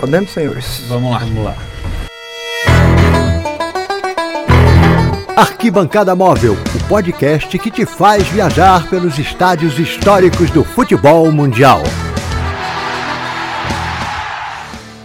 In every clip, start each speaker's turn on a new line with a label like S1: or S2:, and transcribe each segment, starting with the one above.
S1: Podemos, senhores?
S2: Vamos lá. Vamos lá.
S3: Arquibancada Móvel, o podcast que te faz viajar pelos estádios históricos do futebol mundial.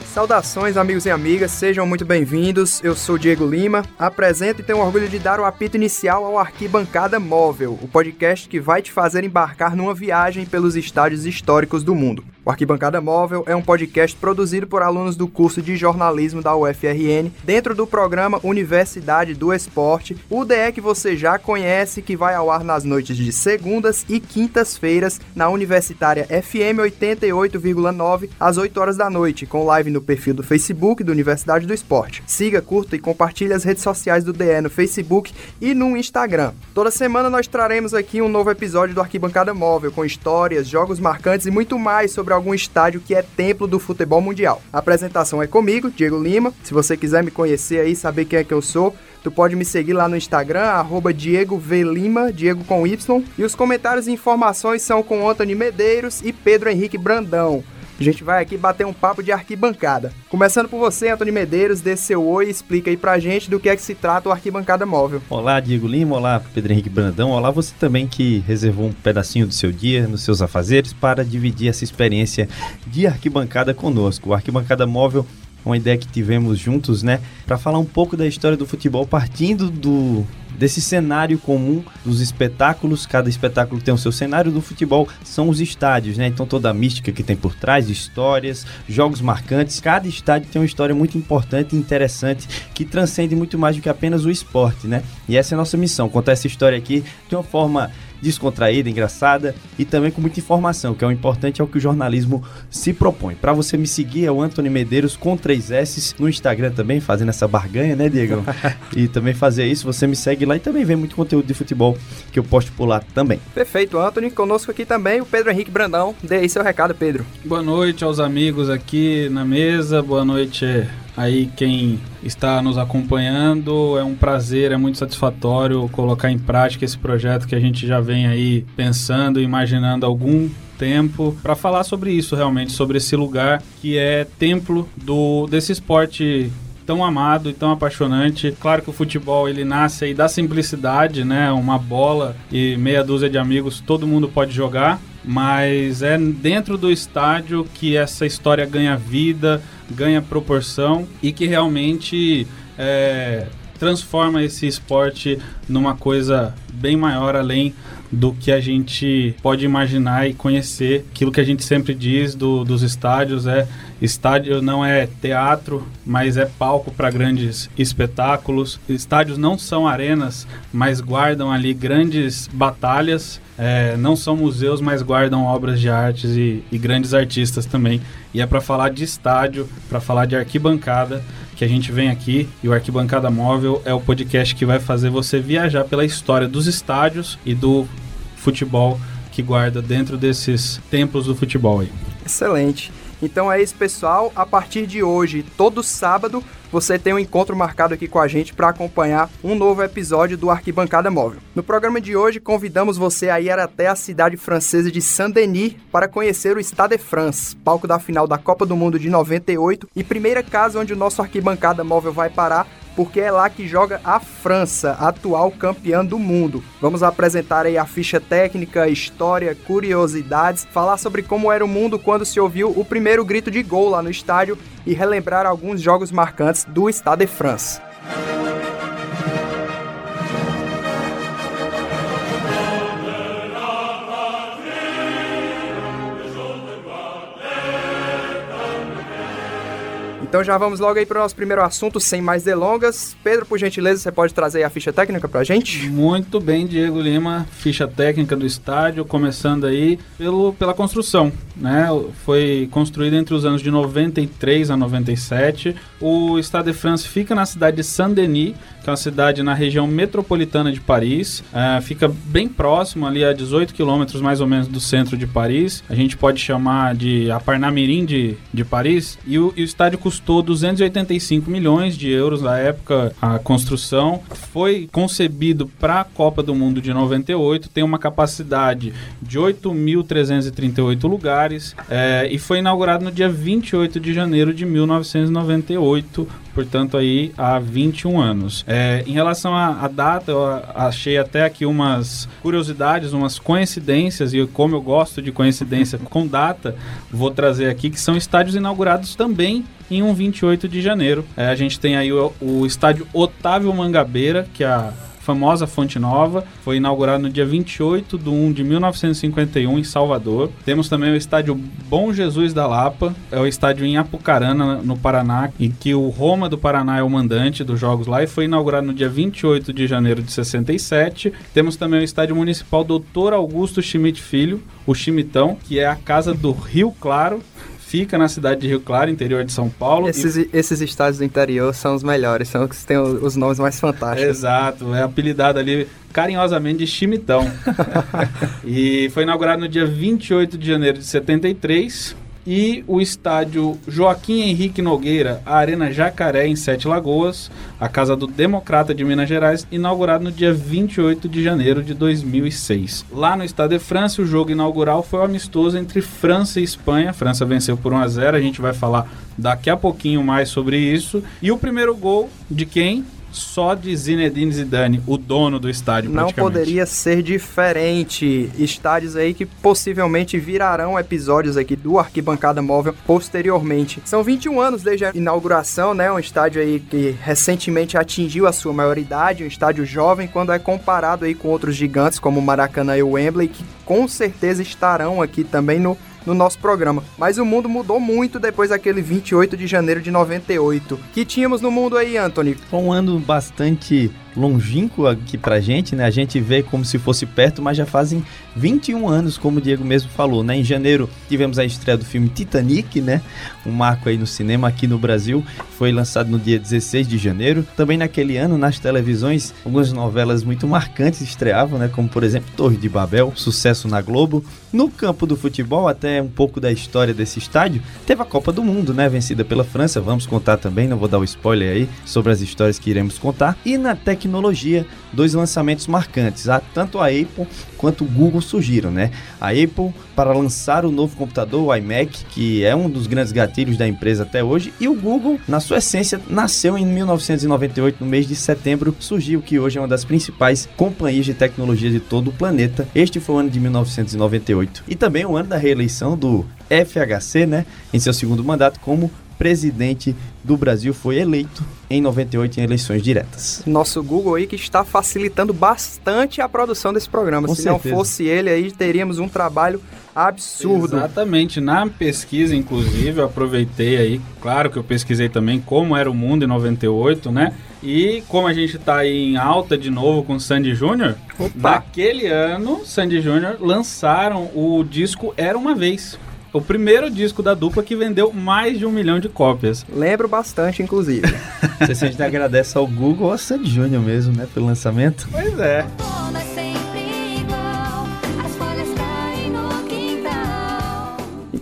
S1: Saudações, amigos e amigas, sejam muito bem-vindos. Eu sou Diego Lima, apresento e tenho orgulho de dar o apito inicial ao Arquibancada Móvel, o podcast que vai te fazer embarcar numa viagem pelos estádios históricos do mundo. O Arquibancada Móvel é um podcast produzido por alunos do curso de jornalismo da UFRN, dentro do programa Universidade do Esporte, o DE que você já conhece, que vai ao ar nas noites de segundas e quintas-feiras na Universitária FM 88,9 às 8 horas da noite, com live no perfil do Facebook do Universidade do Esporte. Siga, curta e compartilhe as redes sociais do DE no Facebook e no Instagram. Toda semana nós traremos aqui um novo episódio do Arquibancada Móvel com histórias, jogos marcantes e muito mais sobre algum estádio que é templo do futebol mundial. A apresentação é comigo, Diego Lima. Se você quiser me conhecer aí, saber quem é que eu sou, Tu pode me seguir lá no Instagram, arroba Diego V. Lima, Diego com Y. E os comentários e informações são com Anthony Medeiros e Pedro Henrique Brandão. A gente vai aqui bater um papo de arquibancada. Começando por você, Antônio Medeiros, dê seu oi e explica aí pra gente do que é que se trata o Arquibancada Móvel.
S2: Olá, Diego Lima, olá, Pedro Henrique Brandão, olá você também que reservou um pedacinho do seu dia, nos seus afazeres, para dividir essa experiência de arquibancada conosco. O Arquibancada Móvel é uma ideia que tivemos juntos, né, para falar um pouco da história do futebol partindo do desse cenário comum dos espetáculos. Cada espetáculo tem o seu cenário do futebol, são os estádios, né? Então toda a mística que tem por trás, histórias, jogos marcantes. Cada estádio tem uma história muito importante e interessante que transcende muito mais do que apenas o esporte, né? E essa é a nossa missão, contar essa história aqui de uma forma descontraída, engraçada e também com muita informação, que é o importante, é o que o jornalismo se propõe. Para você me seguir é o Antônio Medeiros com três S no Instagram também, fazendo essa barganha, né, Diego? e também fazer isso, você me segue lá e também vê muito conteúdo de futebol que eu posto por lá também.
S1: Perfeito, Antônio. Conosco aqui também o Pedro Henrique Brandão. Dê aí seu recado, Pedro.
S4: Boa noite aos amigos aqui na mesa, boa noite aí quem está nos acompanhando. É um prazer, é muito satisfatório colocar em prática esse projeto que a gente já vem aí pensando, imaginando algum tempo para falar sobre isso realmente, sobre esse lugar que é templo do desse esporte tão amado e tão apaixonante. Claro que o futebol ele nasce aí da simplicidade, né? Uma bola e meia dúzia de amigos, todo mundo pode jogar, mas é dentro do estádio que essa história ganha vida, ganha proporção e que realmente é, transforma esse esporte numa coisa bem maior além do que a gente pode imaginar e conhecer. Aquilo que a gente sempre diz do, dos estádios é estádio não é teatro, mas é palco para grandes espetáculos. Estádios não são arenas, mas guardam ali grandes batalhas. É, não são museus, mas guardam obras de artes e, e grandes artistas também. E é para falar de estádio, para falar de arquibancada que a gente vem aqui e o Arquibancada Móvel é o podcast que vai fazer você viajar pela história dos estádios e do futebol que guarda dentro desses templos do futebol aí.
S1: Excelente. Então é isso, pessoal. A partir de hoje, todo sábado, você tem um encontro marcado aqui com a gente para acompanhar um novo episódio do Arquibancada Móvel. No programa de hoje, convidamos você a ir até a cidade francesa de Saint-Denis para conhecer o Stade de France, palco da final da Copa do Mundo de 98 e primeira casa onde o nosso Arquibancada Móvel vai parar porque é lá que joga a França, atual campeã do mundo. Vamos apresentar aí a ficha técnica, história, curiosidades, falar sobre como era o mundo quando se ouviu o primeiro grito de gol lá no estádio e relembrar alguns jogos marcantes do Stade de France. Então já vamos logo aí para o nosso primeiro assunto, sem mais delongas. Pedro, por gentileza, você pode trazer a ficha técnica para a gente?
S4: Muito bem, Diego Lima. Ficha técnica do estádio, começando aí pelo, pela construção. Né? Foi construído entre os anos de 93 a 97. O Stade de France fica na cidade de Saint-Denis, que é uma cidade na região metropolitana de Paris. É, fica bem próximo, ali a 18 quilômetros mais ou menos do centro de Paris. A gente pode chamar de a Parnamirim de, de Paris. E o, e o estádio custou 285 milhões de euros na época a construção. Foi concebido para a Copa do Mundo de 98. Tem uma capacidade de 8.338 lugares é, e foi inaugurado no dia 28 de janeiro de 1998, portanto aí há 21 anos. É, em relação à, à, data, eu achei até aqui umas curiosidades, umas coincidências, e como eu gosto de coincidência com data, vou trazer aqui que são estádios inaugurados também em um 28 de janeiro. É, a gente tem aí o, o estádio Otávio Mangabeira, que é a famosa Fonte Nova. Foi inaugurado no dia 28 de 1 de 1951 em Salvador. Temos também o estádio Bom Jesus da Lapa, é o estádio em Apucarana, no Paraná, em que o Roma do Paraná é o mandante dos jogos lá e foi inaugurado no dia 28 de janeiro de 67. Temos também o estádio municipal Doutor Augusto Schmidt Filho, o Chimitão, que é a casa do Rio Claro, fica na cidade de Rio Claro, interior de São Paulo.
S1: Esses, e... esses estádios do interior são os melhores, são os que têm os nomes mais fantásticos.
S4: Exato, é apelidado ali carinhosamente de Chimitão. e foi inaugurado no dia 28 de janeiro de 73 e o estádio Joaquim Henrique Nogueira, a Arena Jacaré, em Sete Lagoas, a casa do Democrata de Minas Gerais, inaugurado no dia 28 de janeiro de 2006. Lá no Estado de França, o jogo inaugural foi um amistoso entre França e Espanha. A França venceu por 1 a 0 a gente vai falar daqui a pouquinho mais sobre isso. E o primeiro gol de quem? Só de Zinedine Zidane, o dono do estádio,
S1: Não poderia ser diferente. Estádios aí que possivelmente virarão episódios aqui do Arquibancada Móvel posteriormente. São 21 anos desde a inauguração, né? Um estádio aí que recentemente atingiu a sua maioridade, um estádio jovem quando é comparado aí com outros gigantes como o Maracanã e o Wembley, que com certeza estarão aqui também no no nosso programa. Mas o mundo mudou muito depois daquele 28 de janeiro de 98. Que tínhamos no mundo aí, Anthony?
S2: Foi um ano bastante longínquo aqui pra gente, né? A gente vê como se fosse perto, mas já fazem 21 anos, como o Diego mesmo falou, né? Em janeiro tivemos a estreia do filme Titanic, né? Um marco aí no cinema aqui no Brasil, foi lançado no dia 16 de janeiro. Também naquele ano, nas televisões, algumas novelas muito marcantes estreavam, né? Como por exemplo Torre de Babel, sucesso na Globo. No campo do futebol, até um pouco da história desse estádio, teve a Copa do Mundo, né? Vencida pela França, vamos contar também, não vou dar o spoiler aí sobre as histórias que iremos contar. E na tecnologia tecnologia, dois lançamentos marcantes. Tanto a Apple quanto o Google surgiram, né? A Apple para lançar o novo computador, o iMac, que é um dos grandes gatilhos da empresa até hoje, e o Google, na sua essência, nasceu em 1998, no mês de setembro, surgiu que hoje é uma das principais companhias de tecnologia de todo o planeta. Este foi o ano de 1998 e também o ano da reeleição do FHC, né, em seu segundo mandato como presidente do Brasil foi eleito em 98 em eleições diretas.
S1: Nosso Google aí que está facilitando bastante a produção desse programa. Com Se certeza. não fosse ele aí, teríamos um trabalho absurdo.
S4: Exatamente. Na pesquisa, inclusive, eu aproveitei aí, claro que eu pesquisei também como era o mundo em 98, né? E como a gente está aí em alta de novo com Sandy Júnior, naquele ano, Sandy Júnior lançaram o disco Era Uma Vez o primeiro disco da dupla que vendeu mais de um milhão de cópias.
S1: Lembro bastante, inclusive.
S2: Você a gente agradece ao Google ou ao Sandy Júnior mesmo, né, pelo lançamento.
S4: Pois é.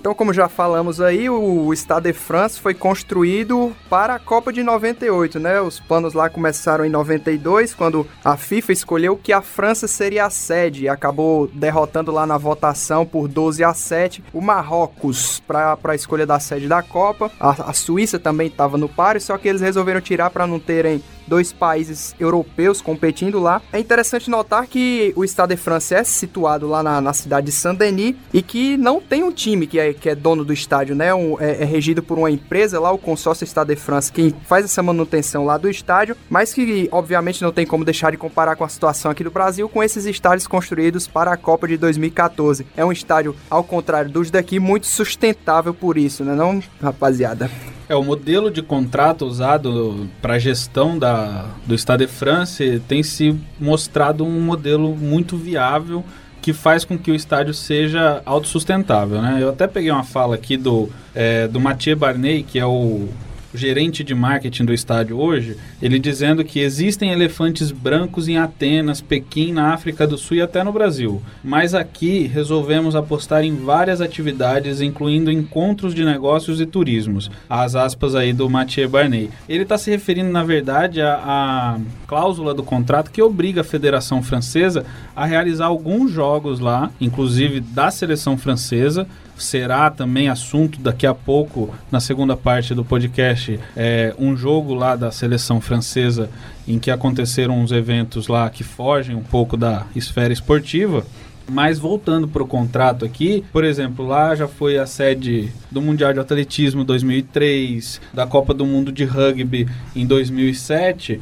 S1: Então, como já falamos aí, o Stade de France foi construído para a Copa de 98, né? Os planos lá começaram em 92, quando a FIFA escolheu que a França seria a sede e acabou derrotando lá na votação por 12 a 7 o Marrocos para a escolha da sede da Copa. A, a Suíça também estava no páreo, só que eles resolveram tirar para não terem dois países europeus competindo lá. É interessante notar que o Stade de France é situado lá na, na cidade de Saint-Denis e que não tem um time que é, que é dono do estádio, né? Um, é, é, regido por uma empresa lá, o consórcio Stade de France, que faz essa manutenção lá do estádio, mas que obviamente não tem como deixar de comparar com a situação aqui do Brasil com esses estádios construídos para a Copa de 2014. É um estádio, ao contrário dos daqui, muito sustentável por isso, né, não, rapaziada?
S4: É, o modelo de contrato usado para a gestão da, do Stade de France tem se mostrado um modelo muito viável que faz com que o estádio seja autossustentável, né? Eu até peguei uma fala aqui do, é, do Mathieu Barney, que é o gerente de marketing do estádio hoje, ele dizendo que existem elefantes brancos em Atenas, Pequim, na África do Sul e até no Brasil. Mas aqui resolvemos apostar em várias atividades, incluindo encontros de negócios e turismos. As aspas aí do Mathieu Barney. Ele está se referindo, na verdade, à, cláusula do contrato que obriga a Federação Francesa a realizar alguns jogos lá, inclusive da seleção francesa, será também assunto daqui a pouco, na segunda parte do podcast, é, um jogo lá da seleção francesa em que aconteceram uns eventos lá que fogem um pouco da esfera esportiva. Mas voltando para o contrato aqui, por exemplo, lá já foi a sede do Mundial de Atletismo 2003, da Copa do Mundo de Rugby em 2007.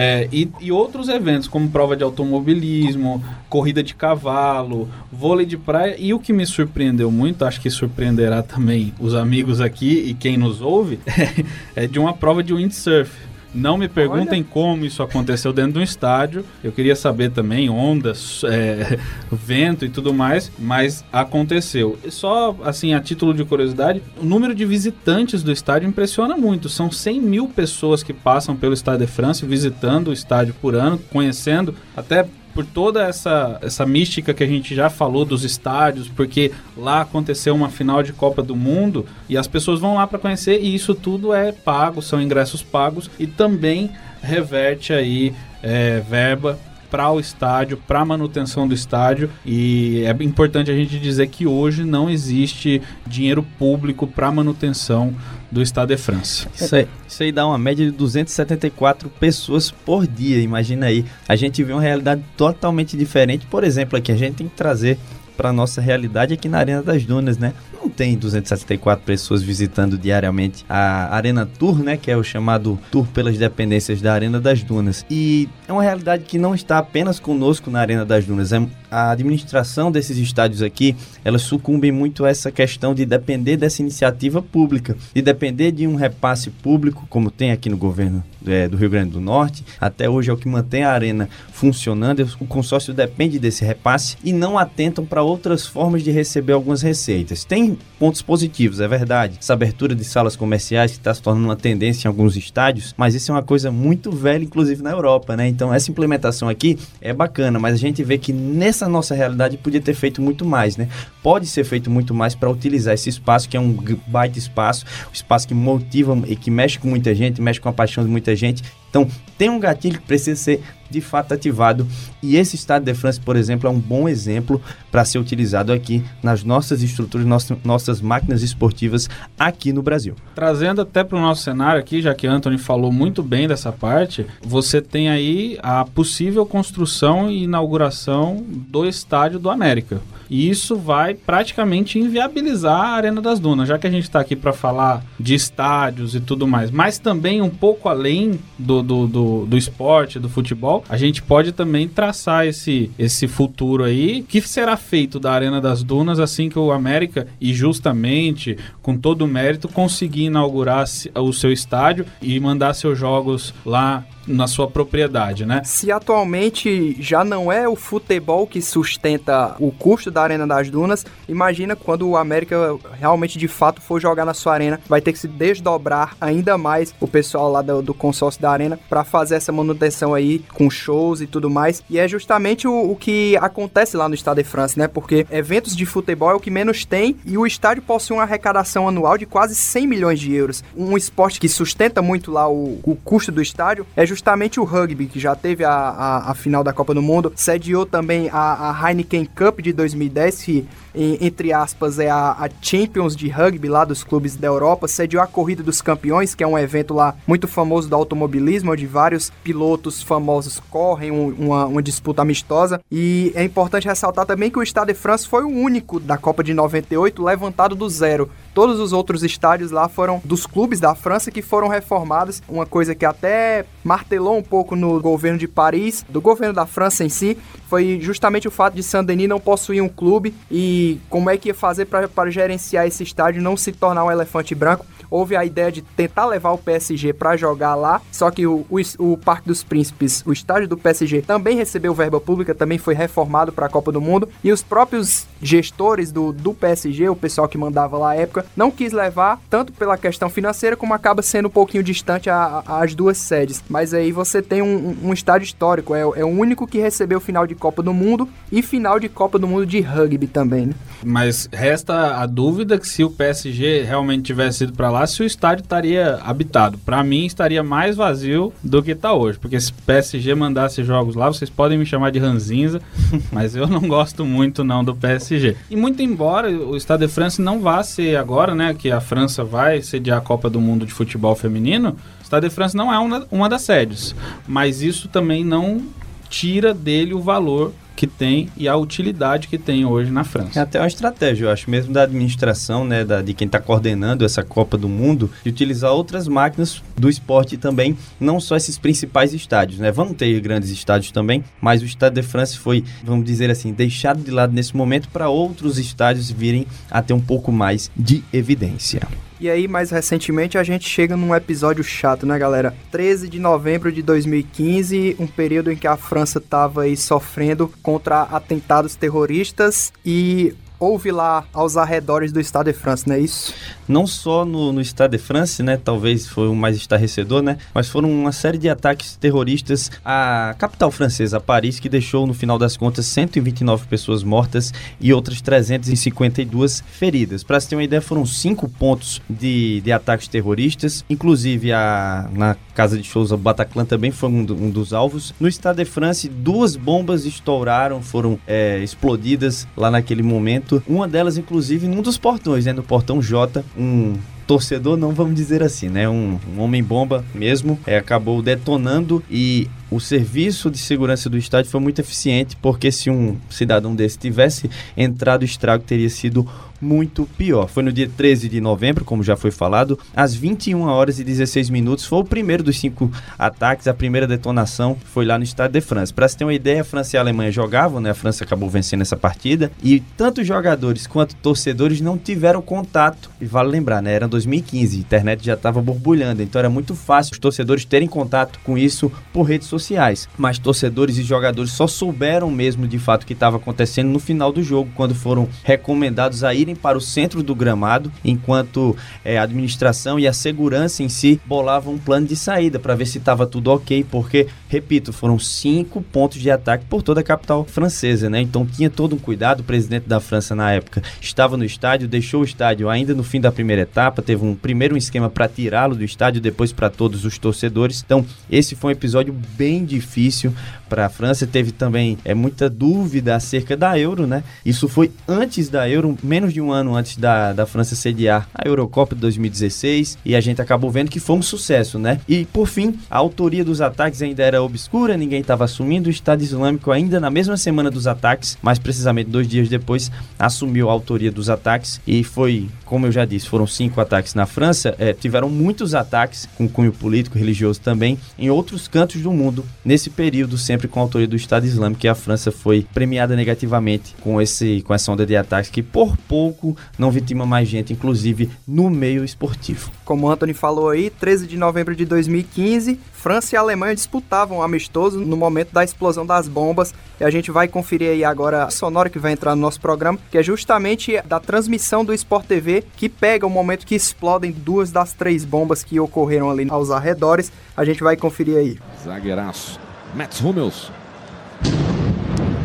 S4: É, e, e, outros eventos, como prova de automobilismo, corrida de cavalo, vôlei de praia. E o que me surpreendeu muito, acho que surpreenderá também os amigos aqui e quem nos ouve, é de uma prova de windsurf. Não me perguntem Olha. como isso aconteceu dentro de um estádio. Eu queria saber também ondas, é, vento e tudo mais, mas aconteceu. Só assim, a título de curiosidade, o número de visitantes do estádio impressiona muito. São 100 mil pessoas que passam pelo Estádio de França visitando o estádio por ano, conhecendo até por toda essa, essa mística que a gente já falou dos estádios, porque lá aconteceu uma final de Copa do Mundo e as pessoas vão lá para conhecer e isso tudo é pago, são ingressos pagos e também reverte aí é, verba para o estádio, para a manutenção do estádio. E é importante a gente dizer que hoje não existe dinheiro público para manutenção do Estado de França.
S2: Isso aí, isso aí dá uma média de 274 pessoas por dia, imagina aí. A gente vê uma realidade totalmente diferente. Por exemplo, aqui a gente tem que trazer para nossa realidade aqui na Arena das Dunas, né? Não tem 274 pessoas visitando diariamente a Arena Tour, né? Que é o chamado Tour pelas dependências da Arena das Dunas. E é uma realidade que não está apenas conosco na Arena das Dunas. É, a administração desses estádios aqui, elas sucumbem muito a essa questão de depender dessa iniciativa pública, de depender de um repasse público, como tem aqui no governo é, do Rio Grande do Norte. Até hoje é o que mantém a arena funcionando. O consórcio depende desse repasse e não atentam para outras formas de receber algumas receitas. Tem pontos positivos, é verdade. Essa abertura de salas comerciais que está se tornando uma tendência em alguns estádios, mas isso é uma coisa muito velha, inclusive na Europa, né? Então essa implementação aqui é bacana, mas a gente vê que nessa nossa realidade podia ter feito muito mais, né? Pode ser feito muito mais para utilizar esse espaço que é um baita espaço, um espaço que motiva e que mexe com muita gente, mexe com a paixão de muita gente então, tem um gatilho que precisa ser de fato ativado e esse Estado de França, por exemplo, é um bom exemplo para ser utilizado aqui nas nossas estruturas, nossas, nossas máquinas esportivas aqui no Brasil.
S4: Trazendo até para o nosso cenário aqui, já que Anthony falou muito bem dessa parte, você tem aí a possível construção e inauguração do Estádio do América. E isso vai praticamente inviabilizar a Arena das Dunas, já que a gente está aqui para falar de estádios e tudo mais, mas também um pouco além do, do, do, do, esporte, do futebol, a gente pode também traçar esse, esse futuro aí, que será feito da Arena das Dunas assim que o América, e justamente com todo o mérito, conseguir inaugurar o seu estádio e mandar seus jogos lá na sua propriedade, né?
S1: Se atualmente já não é o futebol que sustenta o custo da Arena das Dunas, imagina quando o América realmente de fato for jogar na sua arena, vai ter que se desdobrar ainda mais o pessoal lá do, do consórcio da arena para fazer essa manutenção aí com shows e tudo mais. E é justamente o, o que acontece lá no Estado de França, né? Porque eventos de futebol é o que menos tem e o estádio possui uma arrecadação anual de quase 100 milhões de euros. Um esporte que sustenta muito lá o, o custo do estádio é justamente justamente o rugby, que já teve a, a, a final da Copa do Mundo, sediou também a, a Heineken Cup de 2010, que entre aspas, é a, a, Champions de Rugby lá dos clubes da Europa, sediou a Corrida dos Campeões, que é um evento lá muito famoso do automobilismo, onde vários pilotos famosos correm um, uma, uma, disputa amistosa. E é importante ressaltar também que o Estado de França foi o único da Copa de 98 levantado do zero. Todos os outros estádios lá foram dos clubes da França que foram reformados, uma coisa que até martelou um pouco no governo de Paris, do governo da França em si, foi justamente o fato de Saint-Denis não possuir um clube e como é que ia fazer para gerenciar esse estádio não se tornar um elefante branco houve a ideia de tentar levar o PSG para jogar lá, só que o, o, o, Parque dos Príncipes, o estádio do PSG, também recebeu verba pública, também foi reformado para a Copa do Mundo, e os próprios gestores do, do PSG, o pessoal que mandava lá à época, não quis levar, tanto pela questão financeira, como acaba sendo um pouquinho distante a, a, as duas sedes. Mas aí você tem um, um estádio histórico, é, é o único que recebeu final de Copa do Mundo e final de Copa do Mundo de rugby também, né?
S4: Mas resta a dúvida que se o PSG realmente tivesse ido para lá, se o estádio estaria habitado. Para mim, estaria mais vazio do que está hoje. Porque se PSG mandasse jogos lá, vocês podem me chamar de ranzinza, mas eu não gosto muito não do PSG. E muito embora o Stade de France não vá ser agora, né, que a França vai sediar a Copa do Mundo de Futebol Feminino, o Stade de France não é uma, uma das sedes. Mas isso também não tira dele o valor que tem e a utilidade que tem hoje na França.
S2: É até uma estratégia, eu acho, mesmo da administração, né, da, de quem está coordenando essa Copa do Mundo, de utilizar outras máquinas do esporte também, não só esses principais estádios, né? Vão ter grandes estádios também, mas o Estado de França foi, vamos dizer assim, deixado de lado nesse momento para outros estádios virem a ter um pouco mais de evidência.
S1: E aí, mais recentemente, a gente chega num episódio chato, né, galera? 13 de novembro de 2015, um período em que a França estava aí sofrendo contra atentados terroristas e houve lá aos arredores do Estado de França, não é isso?
S2: Não só no, no Estado de França, né? Talvez foi o mais estarrecedor, né? Mas foram uma série de ataques terroristas à capital francesa, Paris, que deixou, no final das contas, 129 pessoas mortas e outras 352 feridas. Para se ter uma ideia, foram cinco pontos de, de ataques terroristas, inclusive a, na casa de shows, o Bataclan também foi um, um dos alvos. No Estado de França, duas bombas estouraram, foram é, explodidas lá naquele momento uma delas, inclusive, num dos portões, né? No portão J, um torcedor, não vamos dizer assim, né? Um, um homem-bomba mesmo, é, acabou detonando e o serviço de segurança do estádio foi muito eficiente, porque se um cidadão desse tivesse entrado, o estrago teria sido muito pior. Foi no dia 13 de novembro, como já foi falado, às 21 horas e 16 minutos. Foi o primeiro dos cinco ataques, a primeira detonação foi lá no Estado de França. Para se ter uma ideia, a França e a Alemanha jogavam, né? A França acabou vencendo essa partida e tanto jogadores quanto torcedores não tiveram contato. E vale lembrar, né? Era 2015, a internet já estava borbulhando, então era muito fácil os torcedores terem contato com isso por redes sociais sociais. Mas torcedores e jogadores só souberam mesmo de fato o que estava acontecendo no final do jogo, quando foram recomendados a irem para o centro do gramado, enquanto é, a administração e a segurança em si bolavam um plano de saída para ver se estava tudo ok, porque, repito, foram cinco pontos de ataque por toda a capital francesa, né? Então tinha todo um cuidado. O presidente da França na época estava no estádio, deixou o estádio ainda no fim da primeira etapa, teve um primeiro esquema para tirá-lo do estádio, depois para todos os torcedores. Então, esse foi um episódio bem bem difícil para a França. Teve também é, muita dúvida acerca da Euro, né? Isso foi antes da Euro, menos de um ano antes da, da França sediar a Eurocopa de 2016. E a gente acabou vendo que foi um sucesso, né? E por fim, a autoria dos ataques ainda era obscura, ninguém estava assumindo. O Estado Islâmico, ainda na mesma semana dos ataques, mais precisamente dois dias depois, assumiu a autoria dos ataques. E foi, como eu já disse, foram cinco ataques na França. É, tiveram muitos ataques com cunho político, religioso também, em outros cantos do mundo nesse período, sempre com a autoria do Estado Islâmico, que a França foi premiada negativamente com, esse, com essa onda de ataques que por pouco não vitima mais gente, inclusive no meio esportivo.
S1: Como o Anthony falou aí, 13 de novembro de 2015, França e Alemanha disputavam um amistoso no momento da explosão das bombas. E a gente vai conferir aí agora a sonora que vai entrar no nosso programa, que é justamente da transmissão do Sport TV, que pega o momento que explodem duas das três bombas que ocorreram ali aos arredores. A gente vai conferir aí.
S5: Zagueiraço. Mats Hummels.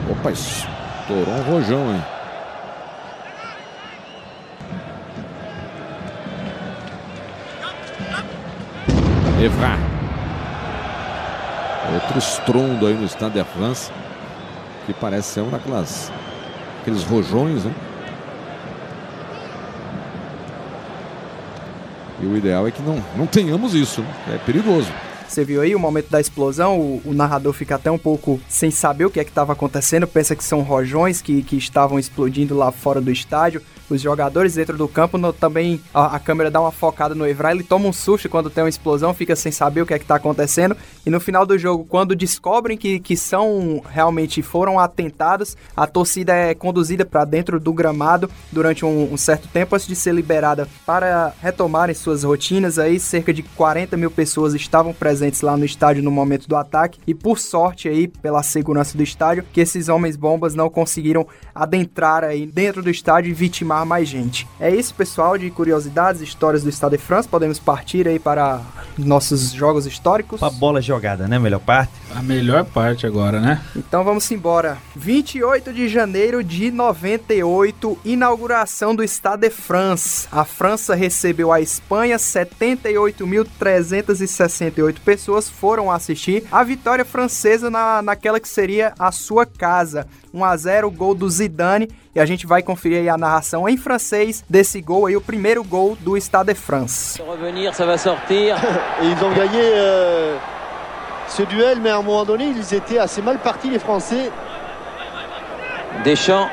S5: Opa, estourou um rojão, hein? Evra. Outro estrondo aí no Stade de France. Que parece ser um daquelas. Aqueles rojões, né? E o ideal é que não, não tenhamos isso. Né? É perigoso.
S1: Você viu aí o momento da explosão, o, o narrador fica até um pouco sem saber o que é que estava acontecendo, pensa que são rojões que, que estavam explodindo lá fora do estádio os jogadores dentro do campo no, também a, a, câmera dá uma focada no Evra, ele toma um susto quando tem uma explosão, fica sem saber o que é que tá acontecendo e no final do jogo, quando descobrem que, que são realmente foram atentados, a torcida é conduzida para dentro do gramado durante um, um, certo tempo antes de ser liberada para retomarem suas rotinas. Aí cerca de 40 mil pessoas estavam presentes lá no estádio no momento do ataque e por sorte aí pela segurança do estádio que esses homens bombas não conseguiram adentrar aí dentro do estádio e vitimar mais gente. É isso, pessoal, de curiosidades, histórias do Estado de França. Podemos partir aí para nossos jogos históricos.
S2: A bola jogada, né? Melhor parte.
S4: A melhor parte agora, né?
S1: Então vamos embora. 28 de janeiro de 98, inauguração do Estado de France. A França recebeu a Espanha, 78.368 pessoas foram assistir a vitória francesa na, naquela que seria a sua casa. 1 a 0 gol do Zidane e a gente vai conferir aí a narração em francês desse gol aí, o primeiro gol do Stade de France.
S6: Revenir, ça va sortir.
S7: Et ils ont gagné euh, ce duel, mais à un moment donné, ils étaient assez mal partis, les Français.
S6: Deschamps.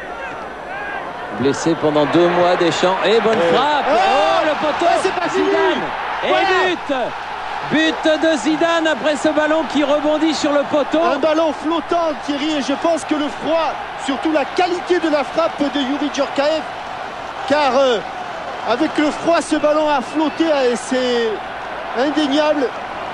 S6: Blessé pendant deux mois, Deschamps. Et bonne frappe.
S7: Oh
S6: Oh, le poteau.
S7: Ouais, c'est pas.
S6: Zidane. Et
S7: Voilà.
S6: but. But de Zidane après ce ballon qui rebondit sur le poteau.
S7: Un ballon flottant, Thierry, et je pense que le froid, surtout la qualité de la frappe de Yuri Djorkaeff, car euh, avec le froid, ce ballon a flotté, et c'est indéniable,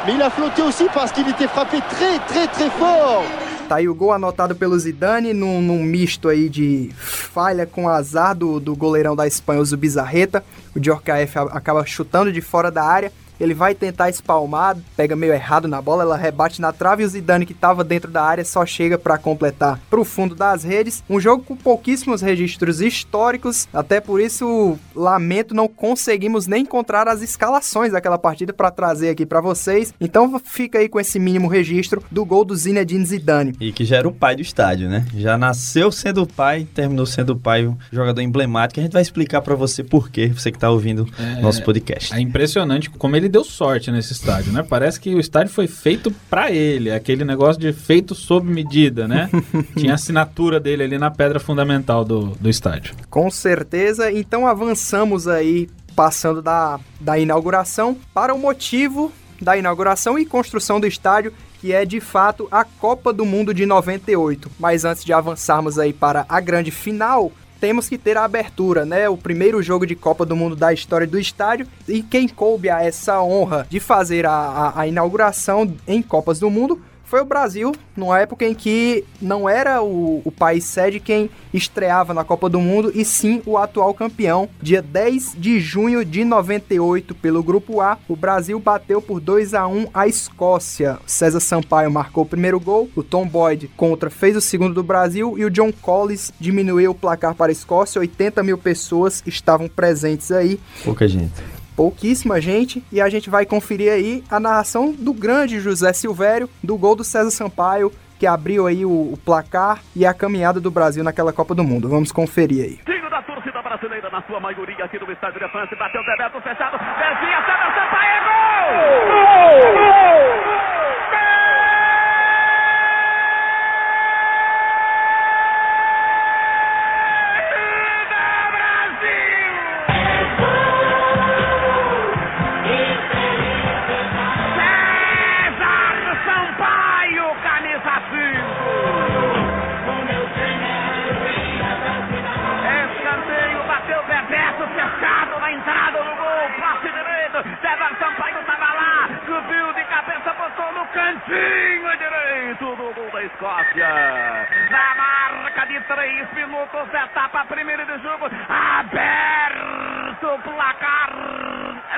S7: mais il a flotté aussi parce qu'il était frappé très, très, très fort.
S1: Tá aí o gol anotado pelo Zidane num, num misto aí de falha com azar do, do goleirão da Espanha, o Zubizarreta. O Djorkaeff acaba chutando de fora da área. Ele vai tentar espalmar, pega meio errado na bola, ela rebate na trave e o Zidane, que estava dentro da área, só chega para completar para o fundo das redes. Um jogo com pouquíssimos registros históricos, até por isso, lamento, não conseguimos nem encontrar as escalações daquela partida para trazer aqui para vocês. Então fica aí com esse mínimo registro do gol do Zinedine Zidane.
S2: E que já era o pai do estádio, né? Já nasceu sendo o pai, terminou sendo o pai, um jogador emblemático. A gente vai explicar pra você por quê, você que tá ouvindo
S4: É.
S2: nosso podcast.
S4: É impressionante como ele deu sorte nesse estádio, né? Parece que o estádio foi feito pra ele, aquele negócio de feito sob medida, né? Tinha a assinatura dele ali na pedra fundamental do, do estádio.
S1: Com certeza. Então avançamos aí, passando da, da inauguração, para o motivo da inauguração e construção do estádio, que é de fato a Copa do Mundo de 98. Mas antes de avançarmos aí para a grande final, temos que ter a abertura, né? O primeiro jogo de Copa do Mundo da história do estádio. E quem coube a essa honra de fazer a, a, a inauguração em Copas do Mundo foi o Brasil, numa época em que não era o, o país sede quem estreava na Copa do Mundo, e sim o atual campeão. Dia 10 de junho de 98, pelo Grupo A, o Brasil bateu por 2 a 1 a Escócia. César Sampaio marcou o primeiro gol, o Tom Boyd contra fez o segundo do Brasil e o John Collins diminuiu o placar para a Escócia. 80 mil pessoas estavam presentes aí
S2: Pouca gente.
S1: Pouquíssima gente e a gente vai conferir aí a narração do grande José Silvério do gol do César Sampaio que abriu aí o, o placar e a caminhada do Brasil naquela Copa do Mundo. Vamos conferir aí.
S8: Tinho da torcida brasileira na sua maioria aqui no estádio de France. Bateu o Bebeto fechado. Desvia, César Sampaio. É gol! César cantinho direito do gol da Escócia. Na marca de três minutos, etapa primeira de jogo, aberto o placar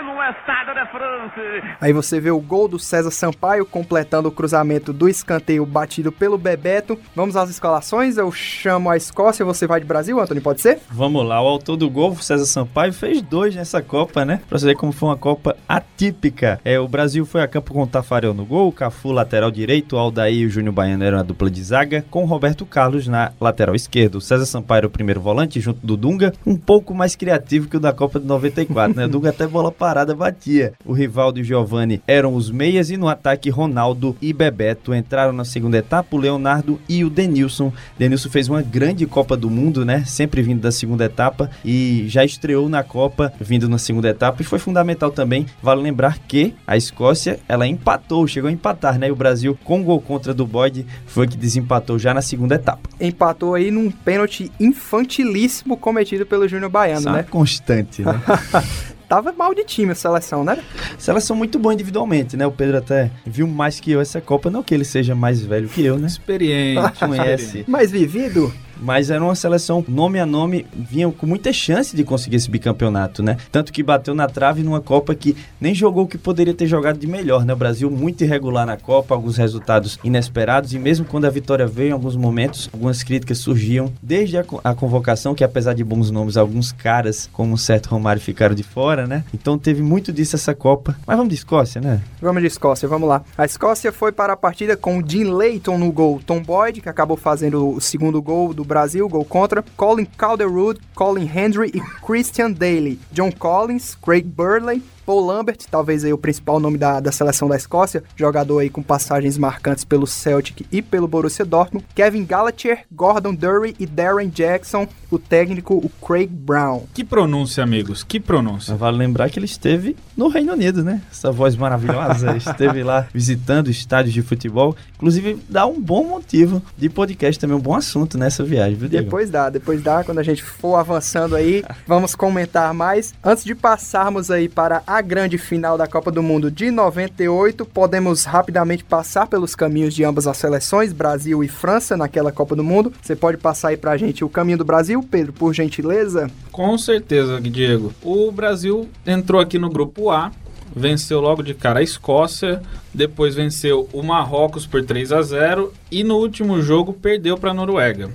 S8: no estádio de France.
S1: Aí você vê o gol do César Sampaio completando o cruzamento do escanteio batido pelo Bebeto. Vamos às escalações. Eu chamo a Escócia, você vai de Brasil, Antônio, pode ser?
S2: Vamos lá, o autor do gol, César Sampaio, fez dois nessa Copa, né? Pra você ver como foi uma Copa atípica. É, o Brasil foi a campo com o Tafarel no gol, o Cafu lateral direito, Aldair e o Júnior Baiano eram a dupla de zaga, com Roberto Carlos na lateral esquerda. O César Sampaio era o primeiro volante, junto do Dunga, um pouco mais criativo que o da Copa de 94, né? O Dunga até bola parada batia. O Rivaldo e o Giovani eram os meias e no ataque Ronaldo e Bebeto entraram na segunda etapa, o Leonardo e o Denilson. Denilson fez uma grande Copa do Mundo, né? Sempre vindo da segunda etapa e já estreou na Copa vindo na segunda etapa e foi fundamental também. Vale lembrar que a Escócia, ela empatou, chegou a empatar, né? E o Brasil com gol contra do Boyd foi que desempatou já na segunda etapa.
S1: Empatou aí num pênalti infantilíssimo cometido pelo Júnior Baiano,
S2: Isso é uma
S1: né?
S2: constante, né?
S1: Tava mal de time a seleção, né?
S2: Seleção muito boa individualmente, né? O Pedro até viu mais que eu essa Copa, não que ele seja mais velho que eu, né?
S4: Experiente.
S2: Conhece.
S1: Mais vivido.
S2: Mas era uma seleção nome a nome, vinha com muita chance de conseguir esse bicampeonato, né? Tanto que bateu na trave numa Copa que nem jogou o que poderia ter jogado de melhor, né? O Brasil muito irregular na Copa, alguns resultados inesperados e mesmo quando a vitória veio em alguns momentos, algumas críticas surgiam desde a, a convocação, que apesar de bons nomes, alguns caras, como o certo Romário, ficaram de fora, né? Então teve muito disso essa Copa. Mas vamos de Escócia, né?
S1: Vamos de Escócia, vamos lá. A Escócia foi para a partida com o Dean Layton no gol. Tom Boyd, que acabou fazendo o segundo gol do Brasil, gol contra. Colin Calderwood, Colin Hendry e Christian Daly. John Collins, Craig Burley, Paul Lambert, talvez aí o principal nome da, da seleção da Escócia, jogador aí com passagens marcantes pelo Celtic e pelo Borussia Dortmund, Kevin Gallacher, Gordon Durry e Darren Jackson, o técnico, o Craig Brown.
S4: Que pronúncia, amigos, que pronúncia.
S2: Vale lembrar que ele esteve no Reino Unido, né? Essa voz maravilhosa, esteve lá visitando estádios de futebol. Inclusive, dá um bom motivo de podcast também, um bom assunto nessa viagem, viu, Diego?
S1: Depois dá, depois dá, quando a gente for avançando aí, vamos comentar mais. Antes de passarmos aí para a grande final da Copa do Mundo de 98, podemos rapidamente passar pelos caminhos de ambas as seleções, Brasil e França, naquela Copa do Mundo. Você pode passar aí pra gente o caminho do Brasil, Pedro, por gentileza?
S4: Com certeza, Diego. O Brasil entrou aqui no grupo A, venceu logo de cara a Escócia, depois venceu o Marrocos por 3 a 0 e no último jogo perdeu para a Noruega.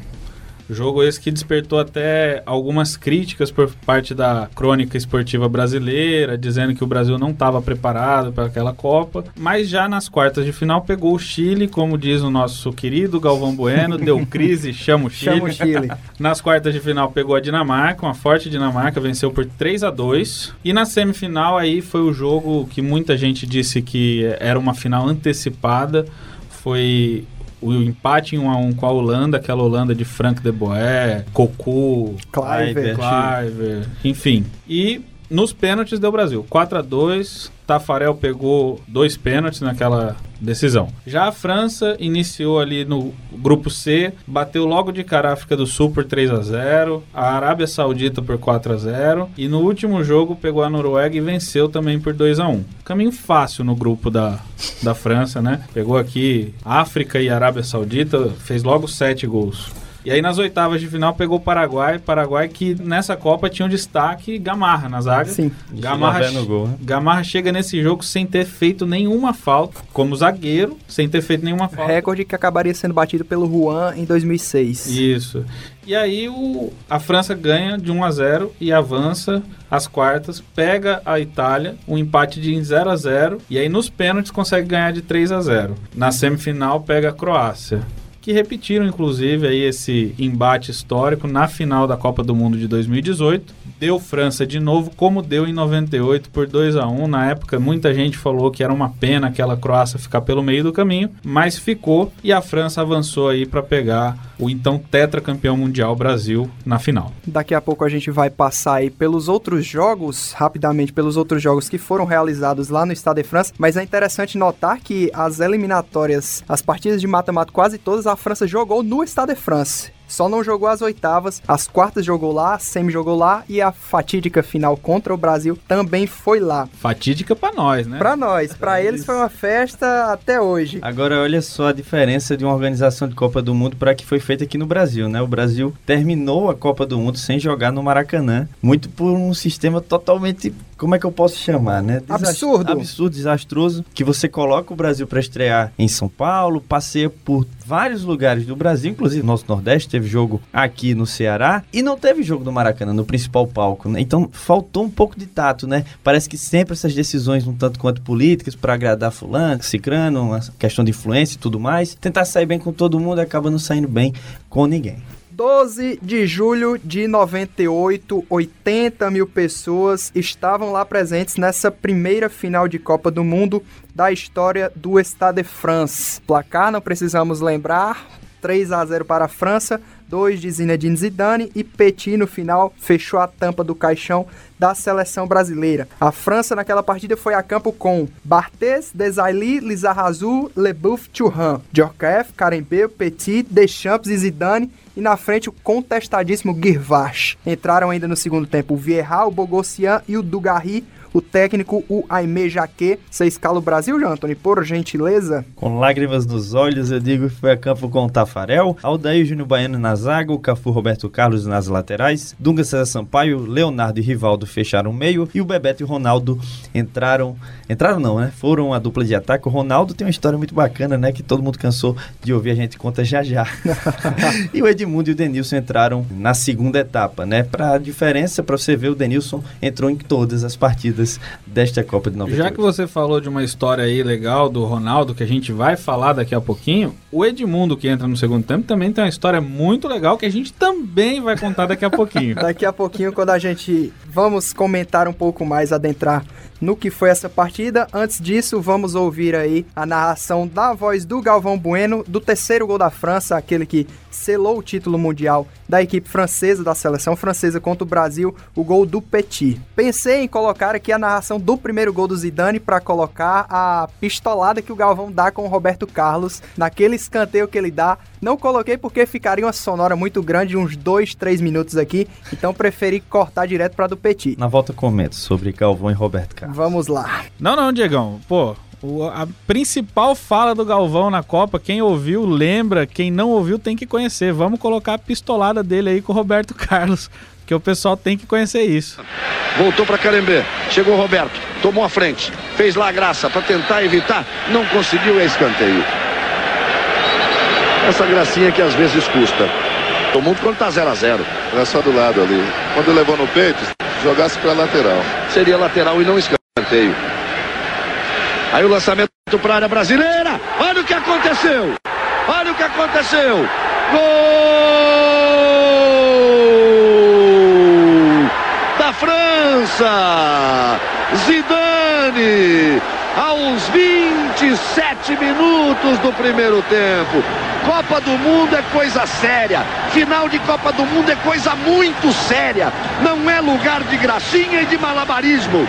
S4: Jogo esse que despertou até algumas críticas por parte da crônica esportiva brasileira, dizendo que o Brasil não estava preparado para aquela Copa. Mas já nas quartas de final pegou o Chile, como diz o nosso querido Galvão Bueno, deu crise, chama o Chile.
S1: Chama o Chile.
S4: Nas quartas de final pegou a Dinamarca, uma forte Dinamarca, venceu por 3 a 2 E na semifinal aí foi o jogo que muita gente disse que era uma final antecipada. Foi o empate em 1 a 1 com a Holanda, aquela Holanda de Frank de Boer, Cocu,
S1: Cliver.
S4: Cliver, enfim. E nos pênaltis deu Brasil. 4 a 2 Tafarel pegou dois pênaltis naquela decisão. Já a França iniciou ali no grupo C, bateu logo de cara a África do Sul por 3 a 0, a Arábia Saudita por 4 a 0 e no último jogo pegou a Noruega e venceu também por 2 a 1. Caminho fácil no grupo da, da França, né? Pegou aqui África e Arábia Saudita, fez logo sete gols. E aí nas oitavas de final pegou o Paraguai, Paraguai que nessa Copa tinha um destaque Gamarra na zaga.
S1: Sim.
S4: Gamarra,
S2: no gol, né?
S4: Gamarra chega nesse jogo sem ter feito nenhuma falta, como zagueiro, sem ter feito nenhuma falta.
S1: Recorde que acabaria sendo batido pelo Juan em 2006.
S4: Isso. E aí o, a França ganha de 1 a 0 e avança às quartas, pega a Itália, um empate de 0 a 0 e aí nos pênaltis consegue ganhar de 3 a 0. Na semifinal pega a Croácia que repetiram inclusive aí esse embate histórico na final da Copa do Mundo de 2018. Deu França de novo, como deu em 98 por 2 a 1. Na época muita gente falou que era uma pena aquela Croácia ficar pelo meio do caminho, mas ficou e a França avançou aí para pegar o então tetracampeão mundial Brasil na final.
S1: Daqui a pouco a gente vai passar aí pelos outros jogos, rapidamente pelos outros jogos que foram realizados lá no Stade de France, mas é interessante notar que as eliminatórias, as partidas de mata-mata quase todas a França jogou no Stade de France. Só não jogou as oitavas, as quartas jogou lá, a semi jogou lá e a fatídica final contra o Brasil também foi lá.
S4: Fatídica para nós, né?
S1: Pra nós, pra eles foi uma festa até hoje.
S2: Agora olha só a diferença de uma organização de Copa do Mundo para que foi feita aqui no Brasil, né? O Brasil terminou a Copa do Mundo sem jogar no Maracanã, muito por um sistema totalmente, como é que eu posso chamar, né? Desast-
S1: Absurdo.
S2: Absurdo, desastroso, que você coloca o Brasil para estrear em São Paulo, passeia por vários lugares do Brasil, inclusive nosso Nordeste teve jogo aqui no Ceará e não teve jogo no Maracanã, no principal palco, né? Então faltou um pouco de tato, né? Parece que sempre essas decisões um tanto quanto políticas para agradar fulano, cicrano, uma questão de influência e tudo mais, tentar sair bem com todo mundo acaba não saindo bem com ninguém.
S1: 12 de julho de 98, 80 mil pessoas estavam lá presentes nessa primeira final de Copa do Mundo da história do Stade de France. Placar, não precisamos lembrar, 3 a 0 para a França, 2 de Zinedine Zidane e Petit no final fechou a tampa do caixão da seleção brasileira. A França naquela partida foi a campo com Barthez, Desailly, Lizarrazu, Leboeuf, Thuram, Djorkaeff, Karembeu, Petit, Deschamps e Zidane e na frente o contestadíssimo Guirvache. Entraram ainda no segundo tempo o Vieira, o Bogossian e o Dugarry, o técnico, o Aimé Jaquet. Você escala o Brasil, Jean Antônio, por gentileza?
S2: Com lágrimas nos olhos, eu digo que foi a campo com o Tafarel, Aldair Júnior Baiano na zaga, o Cafu Roberto Carlos nas laterais, Dunga César Sampaio, Leonardo e Rivaldo fecharam o meio e o Bebeto e o Ronaldo entraram. Entraram não, né? Foram a dupla de ataque. O Ronaldo tem uma história muito bacana, né? Que todo mundo cansou de ouvir, a gente conta já já. e o Edmundo e o Denilson entraram na segunda etapa, né? Pra diferença, pra você ver, o Denilson entrou em todas as partidas partidas desta Copa de 98.
S4: Já que você falou de uma história aí legal do Ronaldo, que a gente vai falar daqui a pouquinho, o Edmundo, que entra no segundo tempo, também tem uma história muito legal que a gente também vai contar daqui a pouquinho.
S1: Daqui a pouquinho, quando a gente vamos comentar um pouco mais, adentrar no que foi essa partida. Antes disso, vamos ouvir aí a narração da voz do Galvão Bueno, do terceiro gol da França, aquele que selou o título mundial da equipe francesa, da seleção francesa contra o Brasil, o gol do Petit. Pensei em colocar aqui a narração do primeiro gol do Zidane para colocar a pistolada que o Galvão dá com o Roberto Carlos naquele escanteio que ele dá. Não coloquei porque ficaria uma sonora muito grande, uns 2, 3 minutos aqui, então preferi cortar direto para do Petit.
S2: Na volta comento sobre Galvão e Roberto Carlos.
S1: Vamos lá.
S4: Não, não, Diegão. Pô, o- a principal fala do Galvão na Copa, quem ouviu lembra, quem não ouviu tem que conhecer. Vamos colocar a pistolada dele aí com o Roberto Carlos, que o pessoal tem que conhecer isso.
S9: Voltou para Carembê. Chegou o Roberto. Tomou a frente. Fez lá a graça para tentar evitar. Não conseguiu. É escanteio. Essa gracinha que às vezes custa. Tomou quando tá 0 a 0
S10: Era só do lado ali. Quando levou no peito, jogasse para lateral.
S9: Seria lateral e não escanteio. Aí o lançamento para a área brasileira. Olha o que aconteceu. Olha o que aconteceu. Gol da França. Zidane aos 27 minutos do primeiro tempo. Copa do Mundo é coisa séria. Final de Copa do Mundo é coisa muito séria. Não é lugar de gracinha e de malabarismo.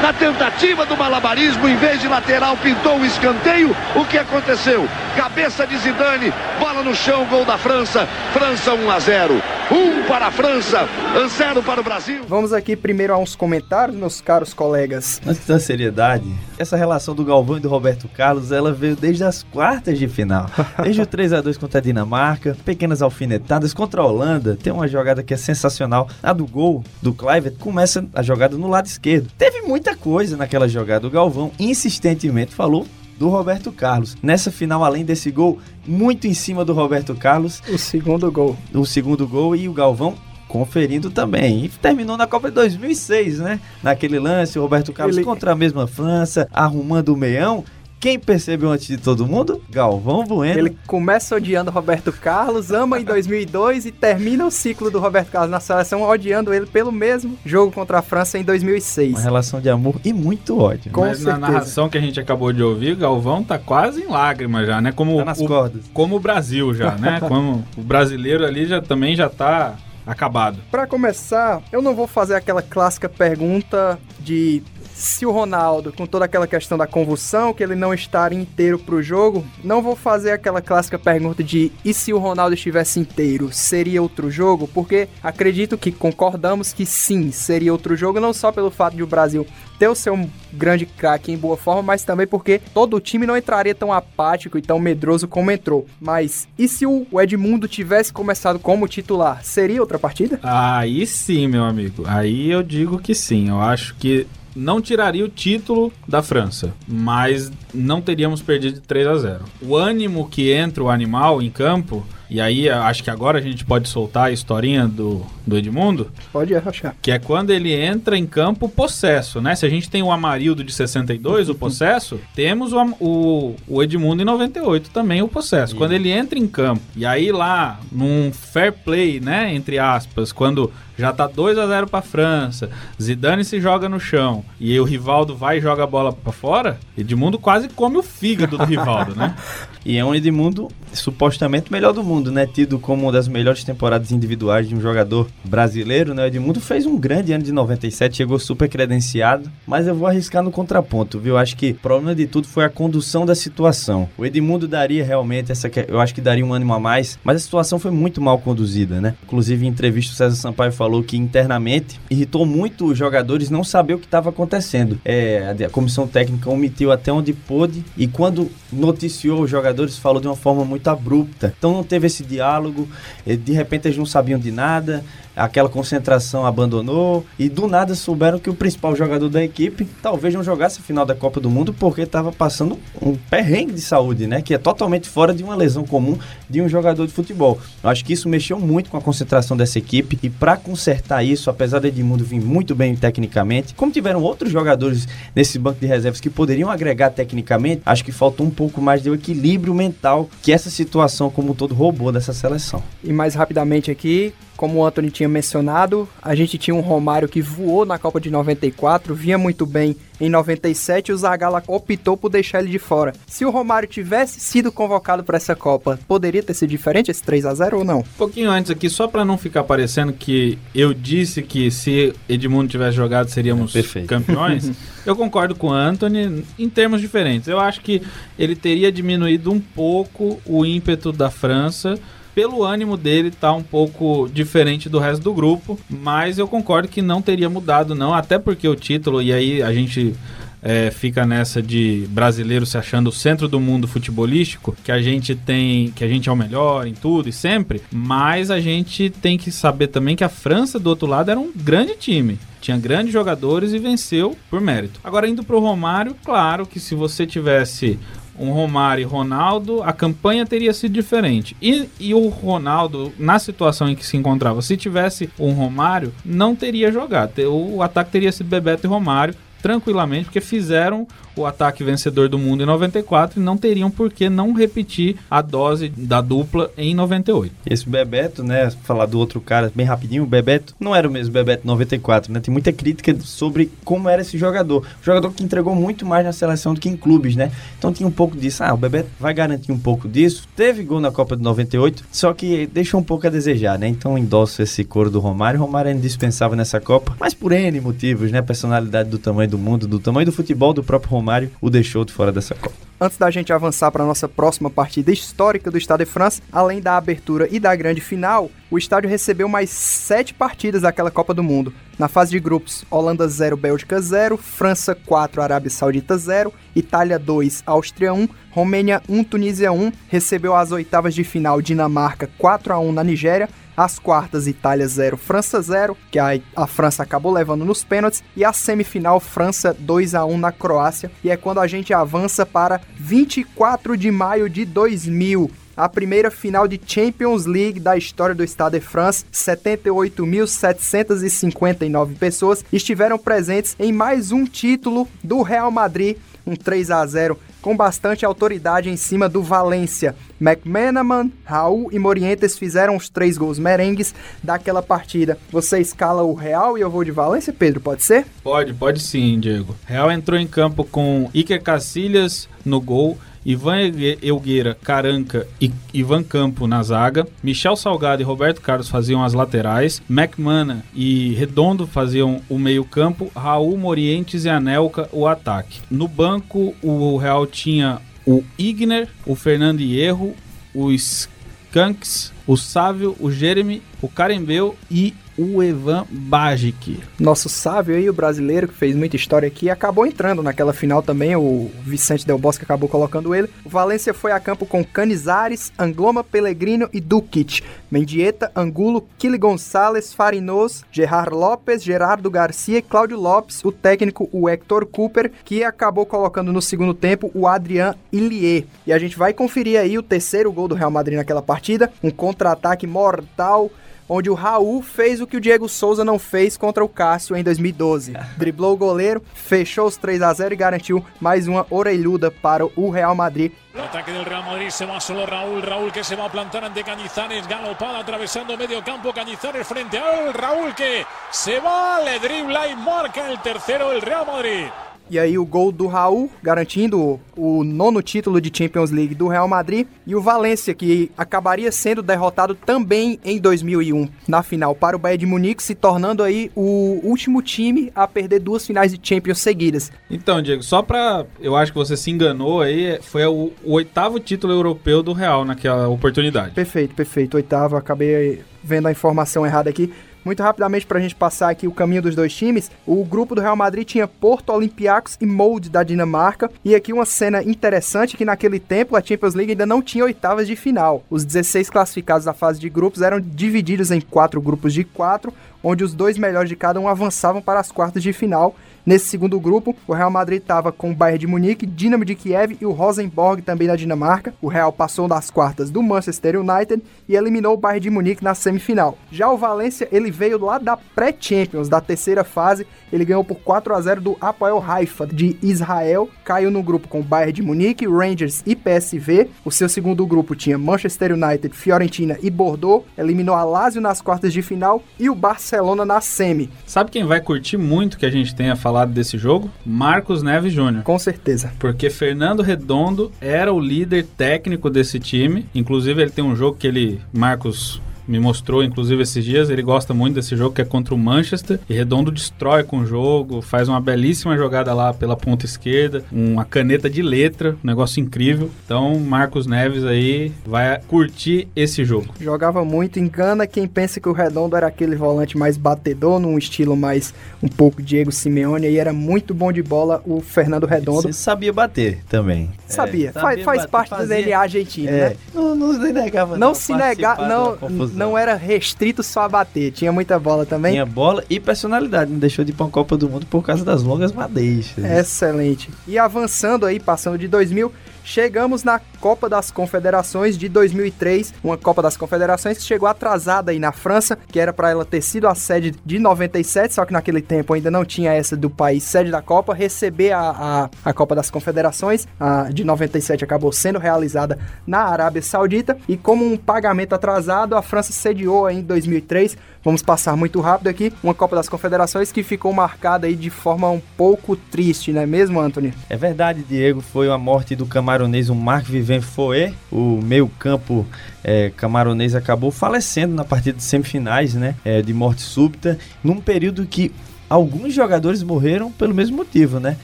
S9: Na tentativa do malabarismo, em vez de lateral, pintou o escanteio. O que aconteceu? Cabeça de Zidane, bola no chão, gol da França. França 1 a 0. 1 para a França, 0 para o Brasil.
S1: Vamos aqui primeiro a uns comentários, meus caros colegas.
S2: Antes da seriedade, essa relação do Galvão e do Roberto Carlos, ela veio desde as quartas de final. Desde o 3 a 2 contra a Dinamarca, pequenas alfinetadas contra a Holanda, tem uma jogada que é sensacional. A do gol do Clive começa a jogada no lado esquerdo. Teve muita coisa naquela jogada. O Galvão insistentemente falou do Roberto Carlos. Nessa final, além desse gol, muito em cima do Roberto Carlos,
S1: O segundo gol.
S2: o segundo gol e o Galvão conferindo também. E terminou na Copa de 2006, né? Naquele lance, o Roberto Carlos
S1: Ele-
S2: contra a mesma França, arrumando o meião. Quem percebeu antes de todo mundo? Galvão Bueno.
S1: Ele começa odiando o Roberto Carlos, ama em 2002 e termina o ciclo do Roberto Carlos na seleção odiando ele pelo mesmo jogo contra a França em 2006.
S2: Uma relação de amor e muito ódio.
S1: Com
S4: Mas na
S1: certeza.
S4: narração que a gente acabou de ouvir, o Galvão tá quase em lágrimas já, né? Como,
S2: Tá nas
S4: o,
S2: cordas.
S4: como o Brasil já, né? Como o brasileiro ali já também já tá acabado.
S1: Pra começar, eu não vou fazer aquela clássica pergunta de se o Ronaldo, com toda aquela questão da convulsão, que ele não estaria inteiro pro jogo, não vou fazer aquela clássica pergunta de e se o Ronaldo estivesse inteiro, seria outro jogo? Porque acredito que concordamos que sim, seria outro jogo, não só pelo fato de o Brasil ter o seu grande craque em boa forma, mas também porque todo o time não entraria tão apático e tão medroso como entrou. Mas e se o Edmundo tivesse começado como titular, seria outra partida?
S4: Aí sim, meu amigo. Aí eu digo que sim. Eu acho que não tiraria o título da França, mas não teríamos perdido de 3 a 0. O ânimo que entra o animal em campo, e aí acho que agora a gente pode soltar a historinha do, do Edmundo,
S1: Pode achar.
S4: que é quando ele entra em campo possesso, né? Se a gente tem o Amarildo de 62, o possesso, temos o, o, o Edmundo em 98 também, o possesso. Quando ele entra em campo, e aí lá, num fair play, né? Entre aspas, quando já tá 2 a 0 pra França, Zidane se joga no chão, e aí o Rivaldo vai e joga a bola pra fora, Edmundo quase come o fígado do Rivaldo, né?
S2: E é um Edmundo supostamente melhor do mundo, né? Tido como uma das melhores temporadas individuais de um jogador brasileiro, né? O Edmundo fez um grande ano de 97, chegou super credenciado, mas eu vou arriscar no contraponto, viu? Acho que o problema de tudo foi a condução da situação. O Edmundo daria realmente essa, eu acho que daria um ânimo a mais, mas a situação foi muito mal conduzida, né? Inclusive em entrevista o César Sampaio falou que internamente irritou muito os jogadores não saber o que estava acontecendo. É, a, a comissão técnica omitiu até onde pôde e quando noticiou os jogadores falou de uma forma muito abrupta. Então não teve esse diálogo, eh, de repente eles não sabiam de nada, aquela concentração abandonou e do nada souberam que o principal jogador da equipe talvez não jogasse a final da Copa do Mundo porque estava passando um perrengue de saúde, né? Que é totalmente fora de uma lesão comum de um jogador de futebol. Eu acho que isso mexeu muito com a concentração dessa equipe e para consertar isso, apesar de Edmundo vir muito bem tecnicamente, como tiveram outros jogadores nesse banco de reservas que poderiam agregar tecnicamente, acho que faltou um pouco mais de equilíbrio mental que essa situação como um todo roubou dessa seleção.
S1: E mais rapidamente aqui, como o Anthony tinha mencionado, a gente tinha um Romário que voou na Copa de 94, vinha muito bem em 97 e o Zagallo optou por deixar ele de fora. Se o Romário tivesse sido convocado para essa Copa, poderia ter sido diferente esse 3 a 0 ou não? Um
S4: pouquinho antes aqui, só para não ficar parecendo que eu disse que se Edmundo tivesse jogado seríamos é, campeões, eu concordo com o Anthony em termos diferentes. Eu acho que ele teria diminuído um pouco o ímpeto da França pelo ânimo dele tá um pouco diferente do resto do grupo, mas eu concordo que não teria mudado não, até porque o título e aí a gente é, fica nessa de brasileiro se achando o centro do mundo futebolístico, que a gente tem, que a gente é o melhor em tudo e sempre, mas a gente tem que saber também que a França do outro lado era um grande time tinha grandes jogadores e venceu por mérito. Agora indo para o Romário, claro que se você tivesse um Romário e Ronaldo, a campanha teria sido diferente. E, e o Ronaldo, na situação em que se encontrava, se tivesse um Romário, não teria jogado. O ataque teria sido Bebeto e Romário tranquilamente, porque fizeram o ataque vencedor do mundo em 94 e não teriam por que não repetir a dose da dupla em 98.
S2: Esse Bebeto, né, falar do outro cara bem rapidinho, o Bebeto não era o mesmo Bebeto 94, né? Tem muita crítica sobre como era esse jogador. O jogador que entregou muito mais na seleção do que em clubes, né? Então tinha um pouco disso. Ah, o Bebeto vai garantir um pouco disso. Teve gol na Copa de 98, só que deixou um pouco a desejar, né? Então endosso esse coro do Romário. Romário é indispensável nessa Copa, mas por N motivos, né? Personalidade do tamanho do mundo, do tamanho do futebol do próprio Romário, o deixou de fora dessa Copa.
S1: Antes da gente avançar para a nossa próxima partida histórica do Estado de France, além da abertura e da grande final, o estádio recebeu mais sete partidas daquela Copa do Mundo. Na fase de grupos, Holanda 0, Bélgica 0, França 4, Arábia Saudita 0, Itália 2, Áustria 1, Romênia 1, Tunísia 1, recebeu as oitavas de final Dinamarca 4 a 1 na Nigéria, as quartas, Itália 0, França 0, que a, a França acabou levando nos pênaltis. E a semifinal, França 2 a 1 na Croácia. E é quando a gente avança para 24 de maio de 2000 a primeira final de Champions League da história do Stade de France. 78.759 pessoas estiveram presentes em mais um título do Real Madrid, um 3 a 0 com bastante autoridade em cima do Valência. McManaman, Raul e Morientes fizeram os três gols merengues daquela partida. Você escala o Real e eu vou de Valência, Pedro, pode ser?
S4: Pode, pode sim, Diego. Real entrou em campo com Iker Casillas no gol, Ivan Elgueira, Caranca e Ivan Campo na zaga, Michel Salgado e Roberto Carlos faziam as laterais, McMana e Redondo faziam o meio-campo, Raul Morientes e Anelka o ataque. No banco, o Real tinha o Igner, o Fernando Hierro, o Skanks, o Sávio, o Jeremy, o Carembeu e o Evan Bajic.
S1: Nosso sábio aí, o brasileiro, que fez muita história aqui, acabou entrando naquela final também, o Vicente Del Bosque acabou colocando ele. O Valência foi a campo com Canizares, Angloma, Pellegrino e Dukic. Mendieta, Angulo, Kili Gonçalves, Farinos, Gerard Lopes, Gerardo Garcia e Cláudio Lopes, o técnico, o Hector Cooper, que acabou colocando no segundo tempo o Adrian Illier. E a gente vai conferir aí o terceiro gol do Real Madrid naquela partida, um contra-ataque mortal onde o Raul fez o que o Diego Souza não fez contra o Cássio em 2012. Driblou o goleiro, fechou os 3 a 0 e garantiu mais uma orelhuda para o Real Madrid.
S11: El ataque del Real Madrid se va solo Raúl, Raúl que se va a plantar ante Cañizares, galopada atravesando medio campo, Cañizares frente a él, Raúl que se va, le dribla y marca el tercero el Real Madrid.
S1: E aí o gol do Raul, garantindo o nono título de Champions League do Real Madrid. E o Valência, que acabaria sendo derrotado também em 2001 na final para o Bayern de Munique, se tornando aí o último time a perder duas finais de Champions seguidas.
S4: Então, Diego, só para eu acho que você se enganou aí, foi o, o oitavo título europeu do Real naquela oportunidade.
S1: Perfeito, perfeito. Oitavo, acabei vendo a informação errada aqui. Muito rapidamente pra gente passar aqui o caminho dos dois times, o grupo do Real Madrid tinha Porto, Olympiacos e Molde da Dinamarca. E aqui uma cena interessante que naquele tempo a Champions League ainda não tinha oitavas de final. Os 16 classificados da fase de grupos eram divididos em quatro grupos de quatro, onde os dois melhores de cada um avançavam para as quartas de final. Nesse segundo grupo, o Real Madrid estava com o Bayern de Munique, Dinamo de Kiev e o Rosenborg também da Dinamarca. O Real passou das quartas do Manchester United e eliminou o Bayern de Munique na semifinal. Já o Valência, ele veio lá da pré-Champions, da terceira fase, ele ganhou por 4 a 0 do Apoel Haifa de Israel, caiu no grupo com o Bayern de Munique, Rangers e PSV. O seu segundo grupo tinha Manchester United, Fiorentina e Bordeaux, eliminou a Lazio nas quartas de final e o Barcelona na semi.
S4: Sabe quem vai curtir muito que a gente tenha falado desse jogo? Marcos Neves Júnior.
S1: Com certeza.
S4: Porque Fernando Redondo era o líder técnico desse time. Inclusive, ele tem um jogo que ele, Marcos me mostrou, inclusive, esses dias. Ele gosta muito desse jogo, que é contra o Manchester. E Redondo destrói com o jogo, faz uma belíssima jogada lá pela ponta esquerda, uma caneta de letra, um negócio incrível. Então, Marcos Neves aí vai curtir esse jogo.
S1: Jogava muito, engana quem pensa que o Redondo era aquele volante mais batedor, num estilo mais um pouco Diego Simeone, e era muito bom de bola o Fernando Redondo.
S2: Você sabia bater também.
S1: Sabia,
S2: É,
S1: faz,
S2: sabia
S1: faz
S2: bater,
S1: parte
S2: fazia-
S1: do DNA argentino,
S2: É,
S1: né?
S2: não, não se negava
S1: Não se negar,
S2: participar
S1: não. Não era restrito só a bater, tinha muita bola também.
S2: Tinha bola e personalidade, não deixou de ir pra uma Copa do Mundo por causa das longas madeixas.
S1: Excelente. E avançando aí, passando de 2000, chegamos na Copa das Confederações de 2003, uma Copa das Confederações que chegou atrasada aí na França, que era para ela ter sido a sede de 97, só que naquele tempo ainda não tinha essa do país sede da Copa, receber a, a, a Copa das Confederações, a de 97 acabou sendo realizada na Arábia Saudita, e como um pagamento atrasado, a França sediou em 2003, vamos passar muito rápido aqui, uma Copa das Confederações que ficou marcada aí de forma um pouco triste, não é mesmo, Anthony?
S2: É verdade, Diego, foi a morte do camaronês o Marc Foé, o meio campo é, camaronês acabou falecendo na partida de semifinais, né, é, de morte súbita, num período que alguns jogadores morreram pelo mesmo motivo, né?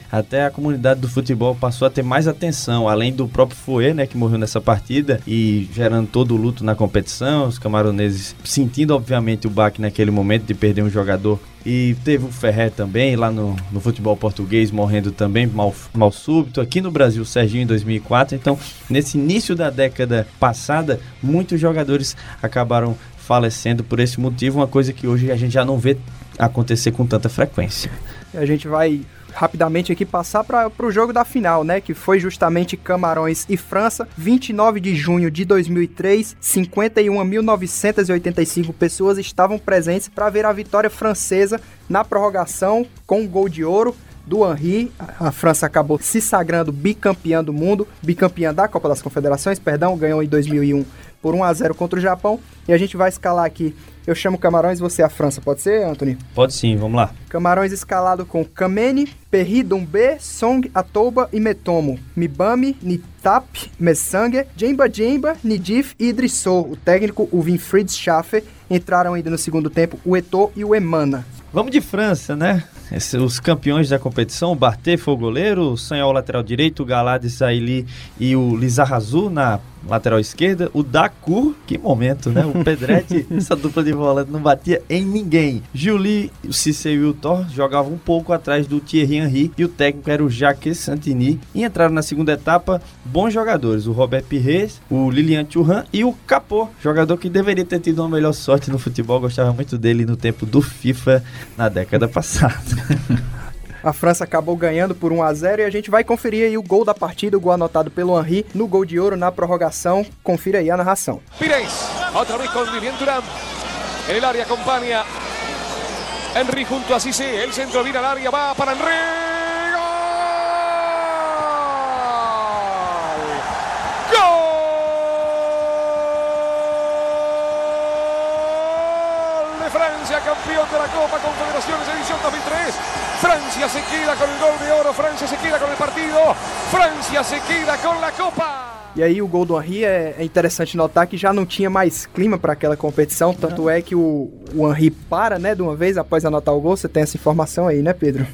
S2: Até a comunidade do futebol passou a ter mais atenção, além do próprio Foé, né, que morreu nessa partida e gerando todo o luto na competição, os camaroneses sentindo obviamente o baque naquele momento de perder um jogador e teve o Ferré também, lá no, no futebol português, morrendo também mal, mal súbito. Aqui no Brasil, o Serginho em 2004. Então, nesse início da década passada, muitos jogadores acabaram falecendo por esse motivo. Uma coisa que hoje a gente já não vê acontecer com tanta frequência.
S1: A gente vai rapidamente aqui passar para o jogo da final, né? Que foi justamente Camarões e França, 29 de junho de 2003, 51.985 pessoas estavam presentes para ver a vitória francesa na prorrogação com um gol de ouro do Henry. A França acabou se sagrando bicampeã do mundo, bicampeã da Copa das Confederações, perdão, ganhou em 2001 por 1 a 0 contra o Japão. E a gente vai escalar aqui. Eu chamo Camarões, você a França, pode ser, Anthony?
S2: Pode sim, vamos lá.
S1: Camarões escalado com Kameni, Perri Dumbe, Song Atoba e Metomo. Mibami, Nitap, Messangue, Jemba Jemba, Nidif e Idrissou. O técnico, o Winfried Schaffer, entraram ainda no segundo tempo o Eto'o e o Emana.
S2: Vamos de França, né? Esse, os campeões da competição, o Barté foi o goleiro, o Sanhol lateral direito, o Galad Saili e o Lizarrazu na lateral esquerda, o Dacour, que momento, né? O Pedretti, essa dupla de volante não batia em ninguém. Julie, o Cissé e o Thor jogavam um pouco atrás do Thierry Henry e o técnico era o Jacques Santini. E entraram na segunda etapa bons jogadores, o Robert Pires, o Lilian Thuram e o Capô, jogador que deveria ter tido uma melhor sorte no futebol, gostava muito dele no tempo do FIFA na década passada.
S1: A França acabou ganhando por 1 a 0 e a gente vai conferir aí o gol da partida, o gol anotado pelo Henry no gol de ouro na prorrogação. Confira aí a narração.
S12: Pires, otra vez con Lilian Thuram. El área acompaña Henry junto a Cissé. El centro vira al área, va para Henry. ¡Gol! de Francia, campeón de la Copa Confederaciones edición 2003. Francia se queda con el gol de oro, Francia se queda con el partido, Francia se queda con la Copa.
S1: E aí o gol do Henry é, é interessante notar que já não tinha mais clima para aquela competição, tanto é que o, o Henry para, né, de uma vez após anotar o gol. Você tem essa informação aí, né, Pedro?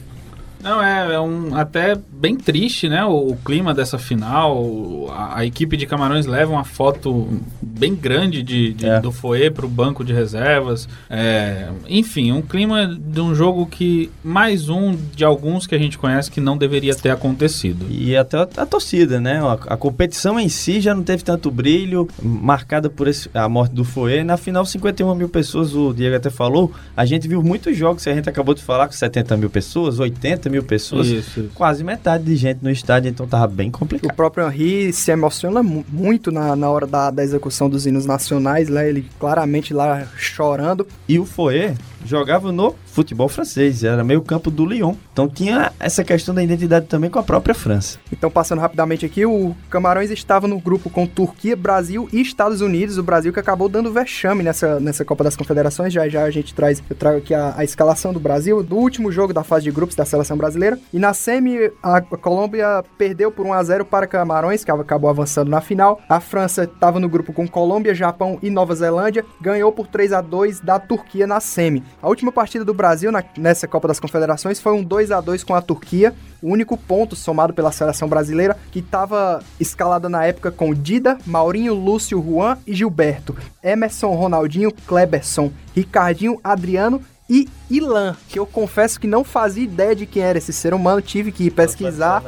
S4: Não, é, é um até bem triste, né? O, o clima dessa final. A, a equipe de Camarões leva uma foto bem grande de, de é. do Foe para o banco de reservas. É, enfim, um clima de um jogo que mais um de alguns que a gente conhece que não deveria ter acontecido.
S2: E até a, a torcida, né? A, a, competição em si já não teve tanto brilho, marcada por esse, a morte do Foe. Na final, 51 mil pessoas, o Diego até falou. A gente viu muitos jogos que a gente acabou de falar com 70 mil pessoas, 80 mil pessoas, isso, isso. quase metade de gente no estádio, então tava bem complicado.
S1: O próprio Henry se emociona muito na, na hora da, da execução dos hinos nacionais, né? Ele claramente lá chorando.
S2: E o Foe jogava no futebol francês, era meio campo do Lyon. Então tinha essa questão da identidade também com a própria França.
S1: Então passando rapidamente aqui, o Camarões estava no grupo com Turquia, Brasil e Estados Unidos. O Brasil que acabou dando vexame nessa, nessa Copa das Confederações. Já já a gente traz, eu trago aqui a, a escalação do Brasil, do último jogo da fase de grupos da seleção brasileira. E na semi, a Colômbia perdeu por 1 a 0 para Camarões, que acabou avançando na final. A França estava no grupo com Colômbia, Japão e Nova Zelândia, ganhou por 3 a 2 da Turquia na semi. A última partida do Brasil na, nessa Copa das Confederações foi um 2 a 2 com a Turquia, o único ponto somado pela seleção brasileira que estava escalada na época com Dida, Maurinho, Lúcio, Juan e Gilberto, Emerson, Ronaldinho, Kleberson, Ricardinho, Adriano e Ilan, que eu confesso que não fazia ideia de quem era esse ser humano, tive que ir pesquisar.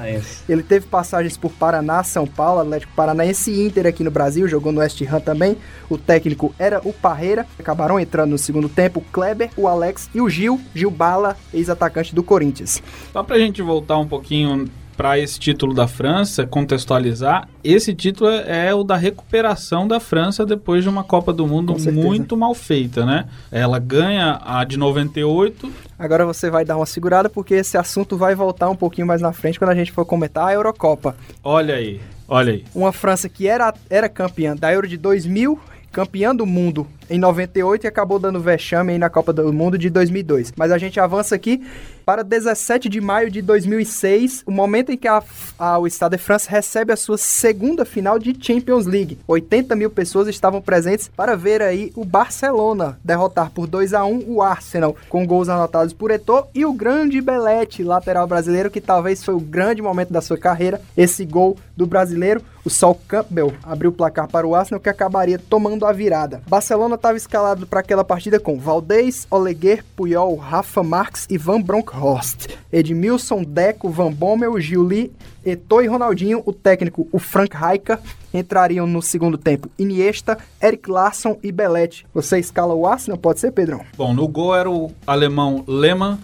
S1: Ele teve passagens por Paraná, São Paulo, Atlético Paranaense e Inter aqui no Brasil, jogou no West Ham também. O técnico era o Parreira, acabaram entrando no segundo tempo o Kleber, o Alex e o Gil, Gil Bala, ex-atacante do Corinthians.
S4: Só pra gente voltar um pouquinho para esse título da França, contextualizar, esse título é, é, o da recuperação da França depois de uma Copa do Mundo muito mal feita, né? Ela ganha a de 98.
S1: Agora você vai dar uma segurada porque esse assunto vai voltar um pouquinho mais na frente quando a gente for comentar a Eurocopa.
S4: Olha aí, olha aí.
S1: Uma França que era, era campeã da Euro de 2000 campeã do mundo em 98 e acabou dando vexame aí na Copa do Mundo de 2002. Mas a gente avança aqui para 17 de maio de 2006, o momento em que a, a, o Stade de France recebe a sua segunda final de Champions League. 80 mil pessoas estavam presentes para ver aí o Barcelona derrotar por 2 a 1 o Arsenal, com gols anotados por Eto'o e o grande Belete, lateral brasileiro, que talvez foi o grande momento da sua carreira, esse gol do brasileiro. O Sol Campbell abriu o placar para o Arsenal, que acabaria tomando a virada. Barcelona estava escalado para aquela partida com Valdez, Oleguer, Puyol, Rafa Marques e Van Bronckhorst. Edmilson, Deco, Van Bommel, Giuli, Eto'o e Ronaldinho, o técnico, o Frank Rijkaard, entrariam no segundo tempo Iniesta, Eric Larsson e Belete. Você escala o Arsenal, pode ser, Pedrão?
S4: Bom, no gol era o alemão Lehmann,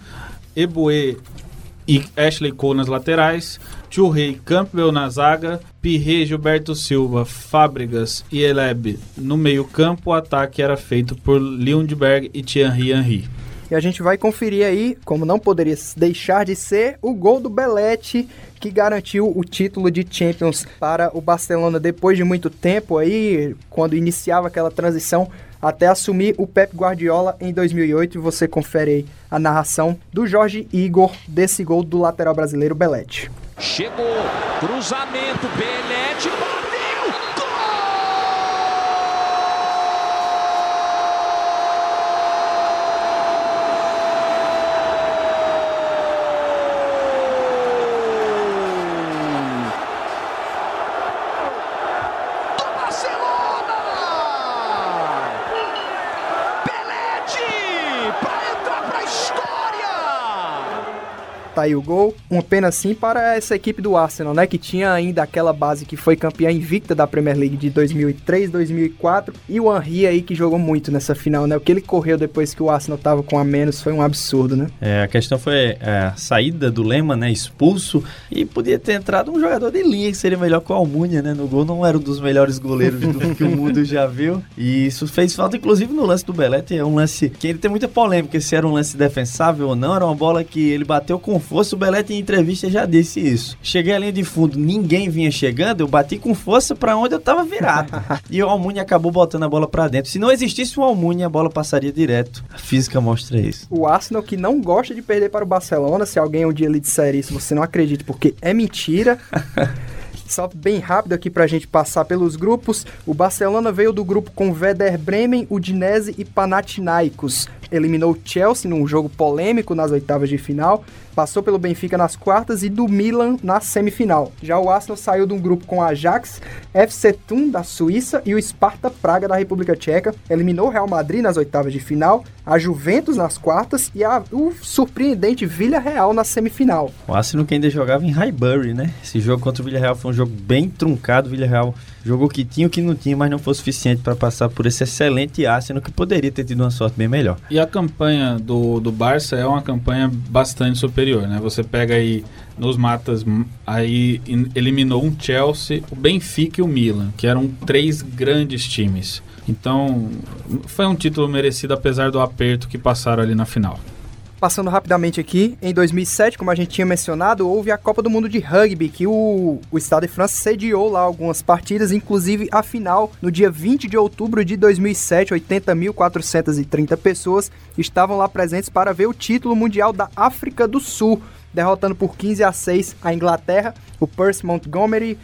S4: Eboué e Ashley Cole nas laterais, Churrey Campbell na zaga, Pirre, Gilberto Silva, Fábricas e Eleb no meio campo. O ataque era feito por Lundberg e Thierry Henry.
S1: E a gente vai conferir aí, como não poderia deixar de ser, o gol do Belete que garantiu o título de Champions para o Barcelona depois de muito tempo aí, quando iniciava aquela transição até assumir o Pep Guardiola em 2008. E você confere aí a narração do Jorge Igor desse gol do lateral brasileiro Belete.
S13: Chegou, cruzamento, Belete,
S1: Aí o gol. Uma pena sim para essa equipe do Arsenal, né? Que tinha ainda aquela base que foi campeã invicta da Premier League de 2003, 2004. E o Henry aí que jogou muito nessa final, né? O que ele correu depois que o Arsenal tava com a menos foi um absurdo, né?
S2: É, a questão foi é, a saída do Lema, né? Expulso. E podia ter entrado um jogador de linha que seria melhor que o Almunia, né? No gol não era um dos melhores goleiros do, que o mundo já viu. E isso fez falta, inclusive, no lance do Belete. É um lance que ele tem muita polêmica se era um lance defensável ou não. Era uma bola que ele bateu com força, o Belete em entrevista já disse isso. Cheguei à linha de fundo, ninguém vinha chegando, eu bati com força para onde eu tava virado. e o Almunia acabou botando a bola para dentro. Se não existisse o Almunia, a bola passaria direto. A física mostra isso.
S1: O Arsenal que não gosta de perder para o Barcelona, se alguém um dia lhe disser isso, você não acredite, porque é mentira. Só bem rápido aqui pra gente passar pelos grupos. O Barcelona veio do grupo com Werder Bremen, Udinese e Panathinaikos. Eliminou o Chelsea num jogo polêmico nas oitavas de final. Passou pelo Benfica nas quartas e do Milan na semifinal. Já o Arsenal saiu de um grupo com Ajax, FC Thun da Suíça e o Sparta Praga da República Tcheca. Eliminou o Real Madrid nas oitavas de final, a Juventus nas quartas e a, o surpreendente Villarreal na semifinal.
S2: O Arsenal que ainda jogava em Highbury, né? Esse jogo contra o Villarreal foi um jogo bem truncado. O Villarreal jogou o que tinha, o que não tinha, mas não foi suficiente para passar por esse excelente Arsenal que poderia ter tido uma sorte bem melhor.
S4: E a campanha do, do Barça é uma campanha bastante superior, né? Você pega aí nos matas, aí eliminou um Chelsea, o Benfica e o Milan, que eram três grandes times. Então, foi um título merecido apesar do aperto que passaram ali na final.
S1: Passando rapidamente aqui, em 2007, como a gente tinha mencionado, houve a Copa do Mundo de Rugby, que o, o Estado de França sediou lá algumas partidas, inclusive a final, no dia 20 de outubro de 2007, 80.430 pessoas estavam lá presentes para ver o título mundial da África do Sul, derrotando por 15 a 6 a Inglaterra, o Percy Montgomery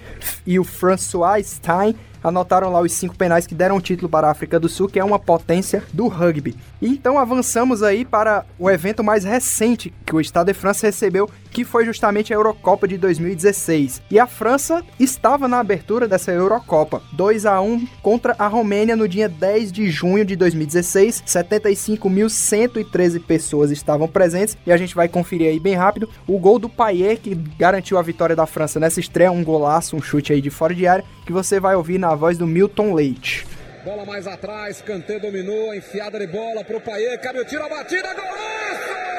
S1: e o François Stein anotaram lá os cinco penais que deram o título para a África do Sul, que é uma potência do rugby. Então avançamos aí para o evento mais recente que o Estado de França recebeu, que foi justamente a Eurocopa de 2016. E a França estava na abertura dessa Eurocopa, 2 a 1 contra a Romênia no dia 10 de junho de 2016. 75.113 pessoas estavam presentes e a gente vai conferir aí bem rápido o gol do Payet que garantiu a vitória da França nessa estreia, um golaço, um chute aí de fora de área que você vai ouvir na voz do Milton Leite.
S12: Bola mais atrás, Kanté dominou, enfiada de bola pro Paier, cabe o tiro, a batida, golaço!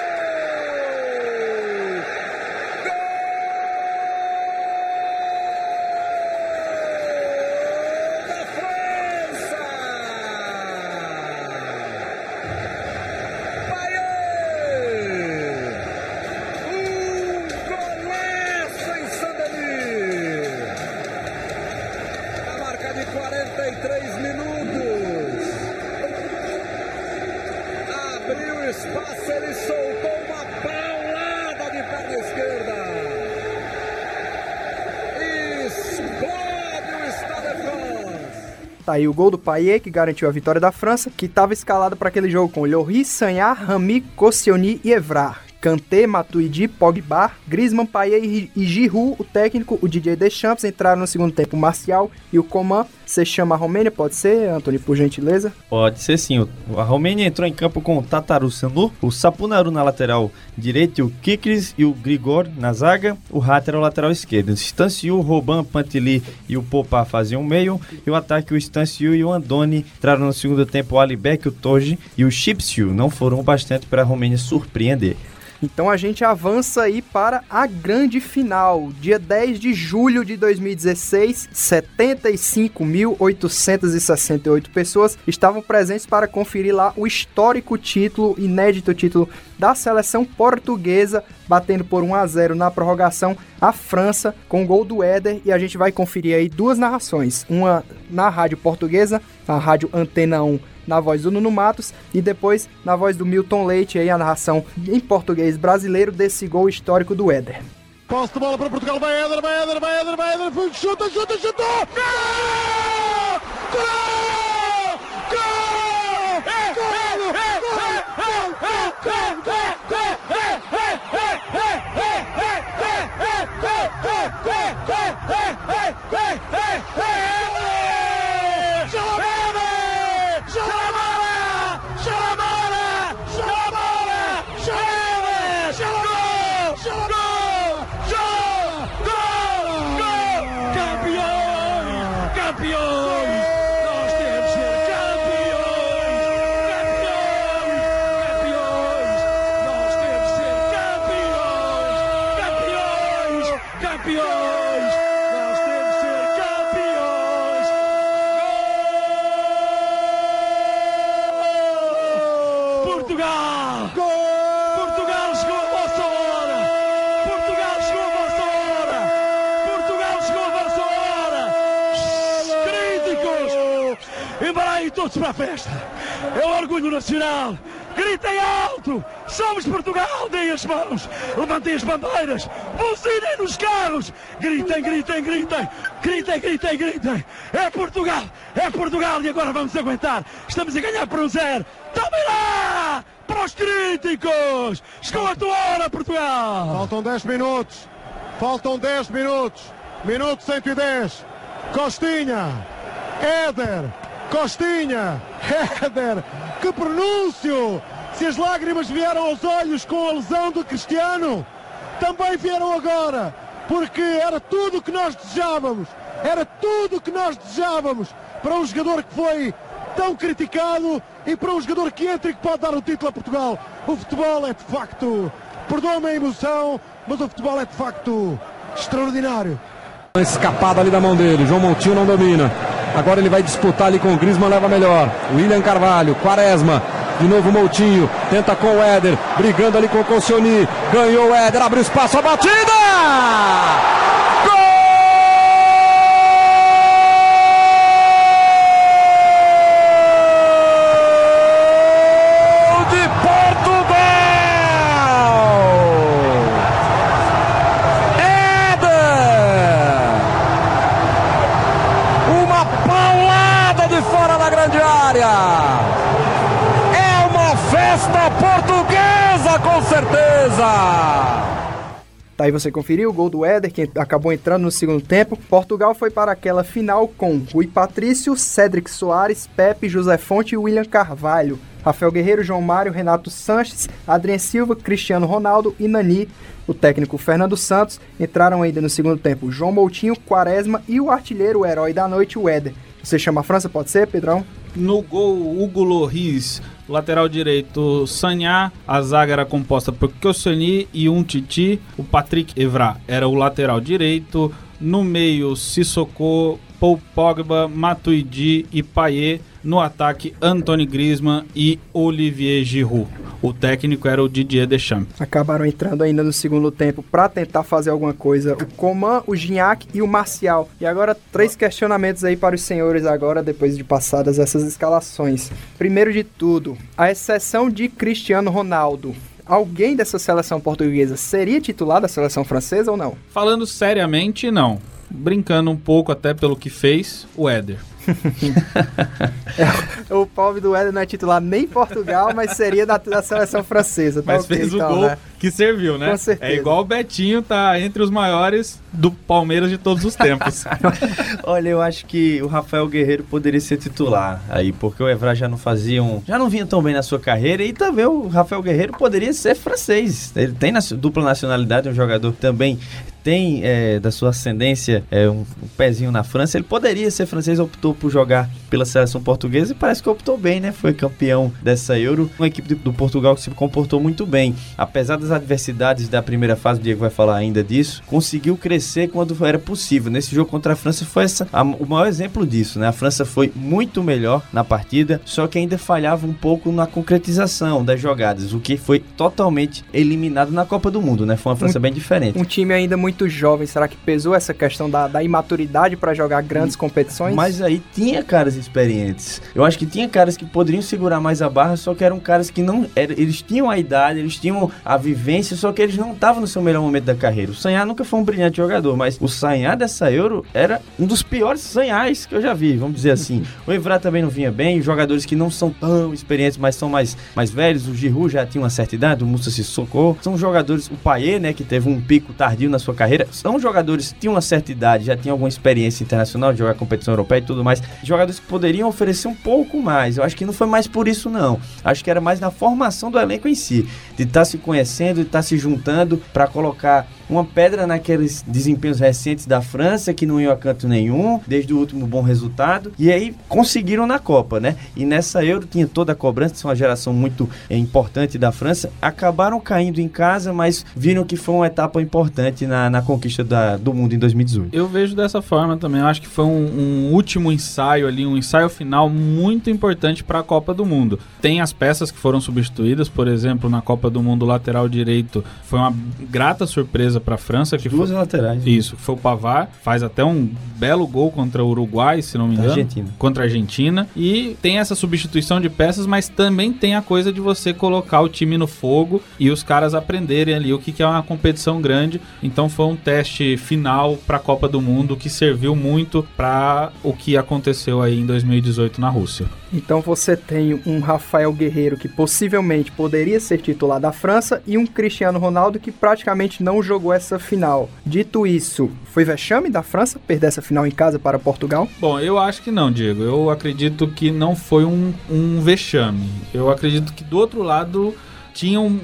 S1: Tá aí o gol do Payet, que garantiu a vitória da França, que estava escalado para aquele jogo com Lloris, Sanhar, Rami, Koscielny e Evrar. Kanté, Matuidi, Pogba, Griezmann, Payet e Giroud, o técnico, o DJ Deschamps entraram no segundo tempo, o Marcial e o Coman. Você chama a Romênia, pode ser, Antônio, por gentileza?
S2: Pode ser sim. A Romênia entrou em campo com o Tataru Sandu, o Sapunaru na lateral direita, o Kikris e o Grigor na zaga, o Hatter ao lateral esquerdo. Stanciu, o Roban, Pantili e o Popá faziam o meio, e o ataque o Stanciu e o Andoni entraram no segundo tempo o Alibek, o Toji e o Chipsiu. Não foram bastante para a Romênia surpreender.
S1: Então a gente avança aí para a grande final. Dia 10 de julho de 2016, 75.868 pessoas estavam presentes para conferir lá o histórico título, inédito título da seleção portuguesa, batendo por 1 a 0 na prorrogação a França com o gol do Éder e a gente vai conferir aí duas narrações, uma na rádio portuguesa, a rádio Antena 1 na voz do Nuno Matos e depois na voz do Milton Leite aí a narração em português brasileiro desse gol histórico do Éder.
S14: De bola para Portugal, vai Éder, vai Éder, vai Éder, vai Éder, chuta, chuta, chuta! Gol! Gol! Gol! Gol! Gol! todos para a festa. É o orgulho nacional. Gritem alto! Somos Portugal! Deem as mãos! Levantem as bandeiras! buzinem nos carros. Gritem, gritem, gritem. Gritem, gritem, gritem. É Portugal, é Portugal e agora vamos aguentar. Estamos a ganhar por um zero. Tomem lá! Para os críticos! Chegou a tua hora, Portugal!
S10: Faltam 10 minutos. Faltam 10 minutos. Minuto 110. Costinha. Éder. Costinha. Éder. Que pronúncio! Se as lágrimas vieram aos olhos com a lesão do Cristiano, também vieram agora. Porque era tudo o que nós desejávamos. Era tudo o que nós desejávamos para um jogador que foi tão criticado e para um jogador que entra e que pode dar o título a Portugal. O futebol é de facto, perdoa-me a emoção, mas o futebol é de facto extraordinário.
S12: Escapada ali da mão dele, João Montinho não domina. Agora ele vai disputar ali com o Griezmann, leva melhor. William Carvalho, Quaresma, de novo Moutinho, tenta com o Éder, brigando ali com o Colcioni. Ganhou o Éder, abre espaço, a batida! Gol de Portugal! Éder! Uma paulada de fora da grande área! É uma festa portuguesa, com certeza!
S1: Tá aí você conferiu o gol do Éder, que acabou entrando no segundo tempo. Portugal foi para aquela final com Rui Patrício, Cédric Soares, Pepe, José Fonte e William Carvalho. Rafael Guerreiro, João Mário, Renato Sanches, Adrien Silva, Cristiano Ronaldo e Nani. O técnico Fernando Santos entraram ainda no segundo tempo João Moutinho, Quaresma e o artilheiro, o herói da noite, o Éder. Você chama a França, pode ser, Pedrão?
S4: No gol, Hugo Loris, lateral direito, Sanhá. A zaga era composta por Koscielny e um Titi. O Patrick Evra era o lateral direito. No meio, Sissoko, Paul Pogba, Matuidi e Payet. No ataque, Anthony Griezmann e Olivier Giroud. O técnico era o Didier Deschamps.
S1: Acabaram entrando ainda no segundo tempo para tentar fazer alguma coisa o Coman, o Gignac e o Marcial. E agora, três questionamentos aí para os senhores agora, depois de passadas essas escalações. Primeiro de tudo, a exceção de Cristiano Ronaldo. Alguém dessa seleção portuguesa seria titular da seleção francesa ou não?
S4: Falando seriamente, não. Brincando um pouco até pelo que fez, o Éder.
S1: É, o pobre do Éder não é titular nem em Portugal, mas seria da, da seleção francesa.
S4: Tá mas okay, fez o então, gol né? que serviu, né?
S1: Com certeza.
S4: É igual o Betinho, tá entre os maiores do Palmeiras de todos os tempos.
S2: Olha, eu acho que o Rafael Guerreiro poderia ser titular aí, porque o Evra já não fazia um, já não vinha tão bem na sua carreira e também o Rafael Guerreiro poderia ser francês. Ele tem na, dupla nacionalidade, um jogador também tem é, da sua ascendência é, um, um, pezinho na França, ele poderia ser francês, optou por jogar pela seleção portuguesa e parece que optou bem, né? Foi campeão dessa Euro, uma equipe do Portugal que se comportou muito bem, apesar das adversidades da primeira fase, o Diego vai falar ainda disso, conseguiu crescer quando era possível. Nesse jogo contra a França foi essa, a, o maior exemplo disso, né? A França foi muito melhor na partida, só que ainda falhava um pouco na concretização das jogadas, o que foi totalmente eliminado na Copa do Mundo, né? Foi uma França
S1: um,
S2: bem diferente.
S1: Um time ainda muito muito jovem, será que pesou essa questão da, da imaturidade para jogar grandes competições?
S2: Mas aí tinha caras experientes. Eu acho que tinha caras que poderiam segurar mais a barra, só que eram caras que não. Era, eles tinham a idade, eles tinham a vivência, só que eles não estavam no seu melhor momento da carreira. O Sanhar nunca foi um brilhante jogador, mas o Sanhar dessa Euro era um dos piores Sanhais que eu já vi, vamos dizer assim. o Evra também não vinha bem, jogadores que não são tão experientes, mas são mais, mais velhos. O Giroud já tinha uma certa idade, o Musa se socou. São jogadores, o Payet, né, que teve um pico tardio na sua carreira, são jogadores que tinham uma certa idade, já tinham alguma experiência internacional de jogar competição europeia e tudo mais, jogadores que poderiam oferecer um pouco mais. Eu acho que não foi mais por isso, não. Acho que era mais na formação do elenco em si, de estar tá se conhecendo, de estar tá se juntando para colocar uma pedra naqueles desempenhos recentes da França que não iam a canto nenhum, desde o último bom resultado, e aí conseguiram na Copa, né? E nessa Euro tinha toda a cobrança, uma geração muito é, importante da França, acabaram caindo em casa, mas viram que foi uma etapa importante na, na conquista da, do mundo em 2018.
S4: Eu vejo dessa forma também, eu acho que foi um, um último ensaio ali, um ensaio final muito importante para a Copa do Mundo. Tem as peças que foram substituídas, por exemplo, na Copa do Mundo lateral direito, foi uma grata surpresa para a França. Que
S2: Duas
S4: foi,
S2: laterais.
S4: Isso, foi o Pavar, faz até um belo gol contra o Uruguai, se não me engano.
S2: Argentina.
S4: Contra a Argentina. E tem essa substituição de peças, mas também tem a coisa de você colocar o time no fogo e os caras aprenderem ali o que, que é uma competição grande. Então foi um teste final para a Copa do Mundo que serviu muito para o que aconteceu aí em 2018 na Rússia.
S1: Então você tem um Rafael Guerreiro que possivelmente poderia ser titular da França e um Cristiano Ronaldo que praticamente não jogou essa final. Dito isso, foi vexame da França perder essa final em casa para Portugal?
S4: Bom, eu acho que não, Diego. Eu acredito que não foi um, um vexame. Eu acredito que do outro lado tinha um,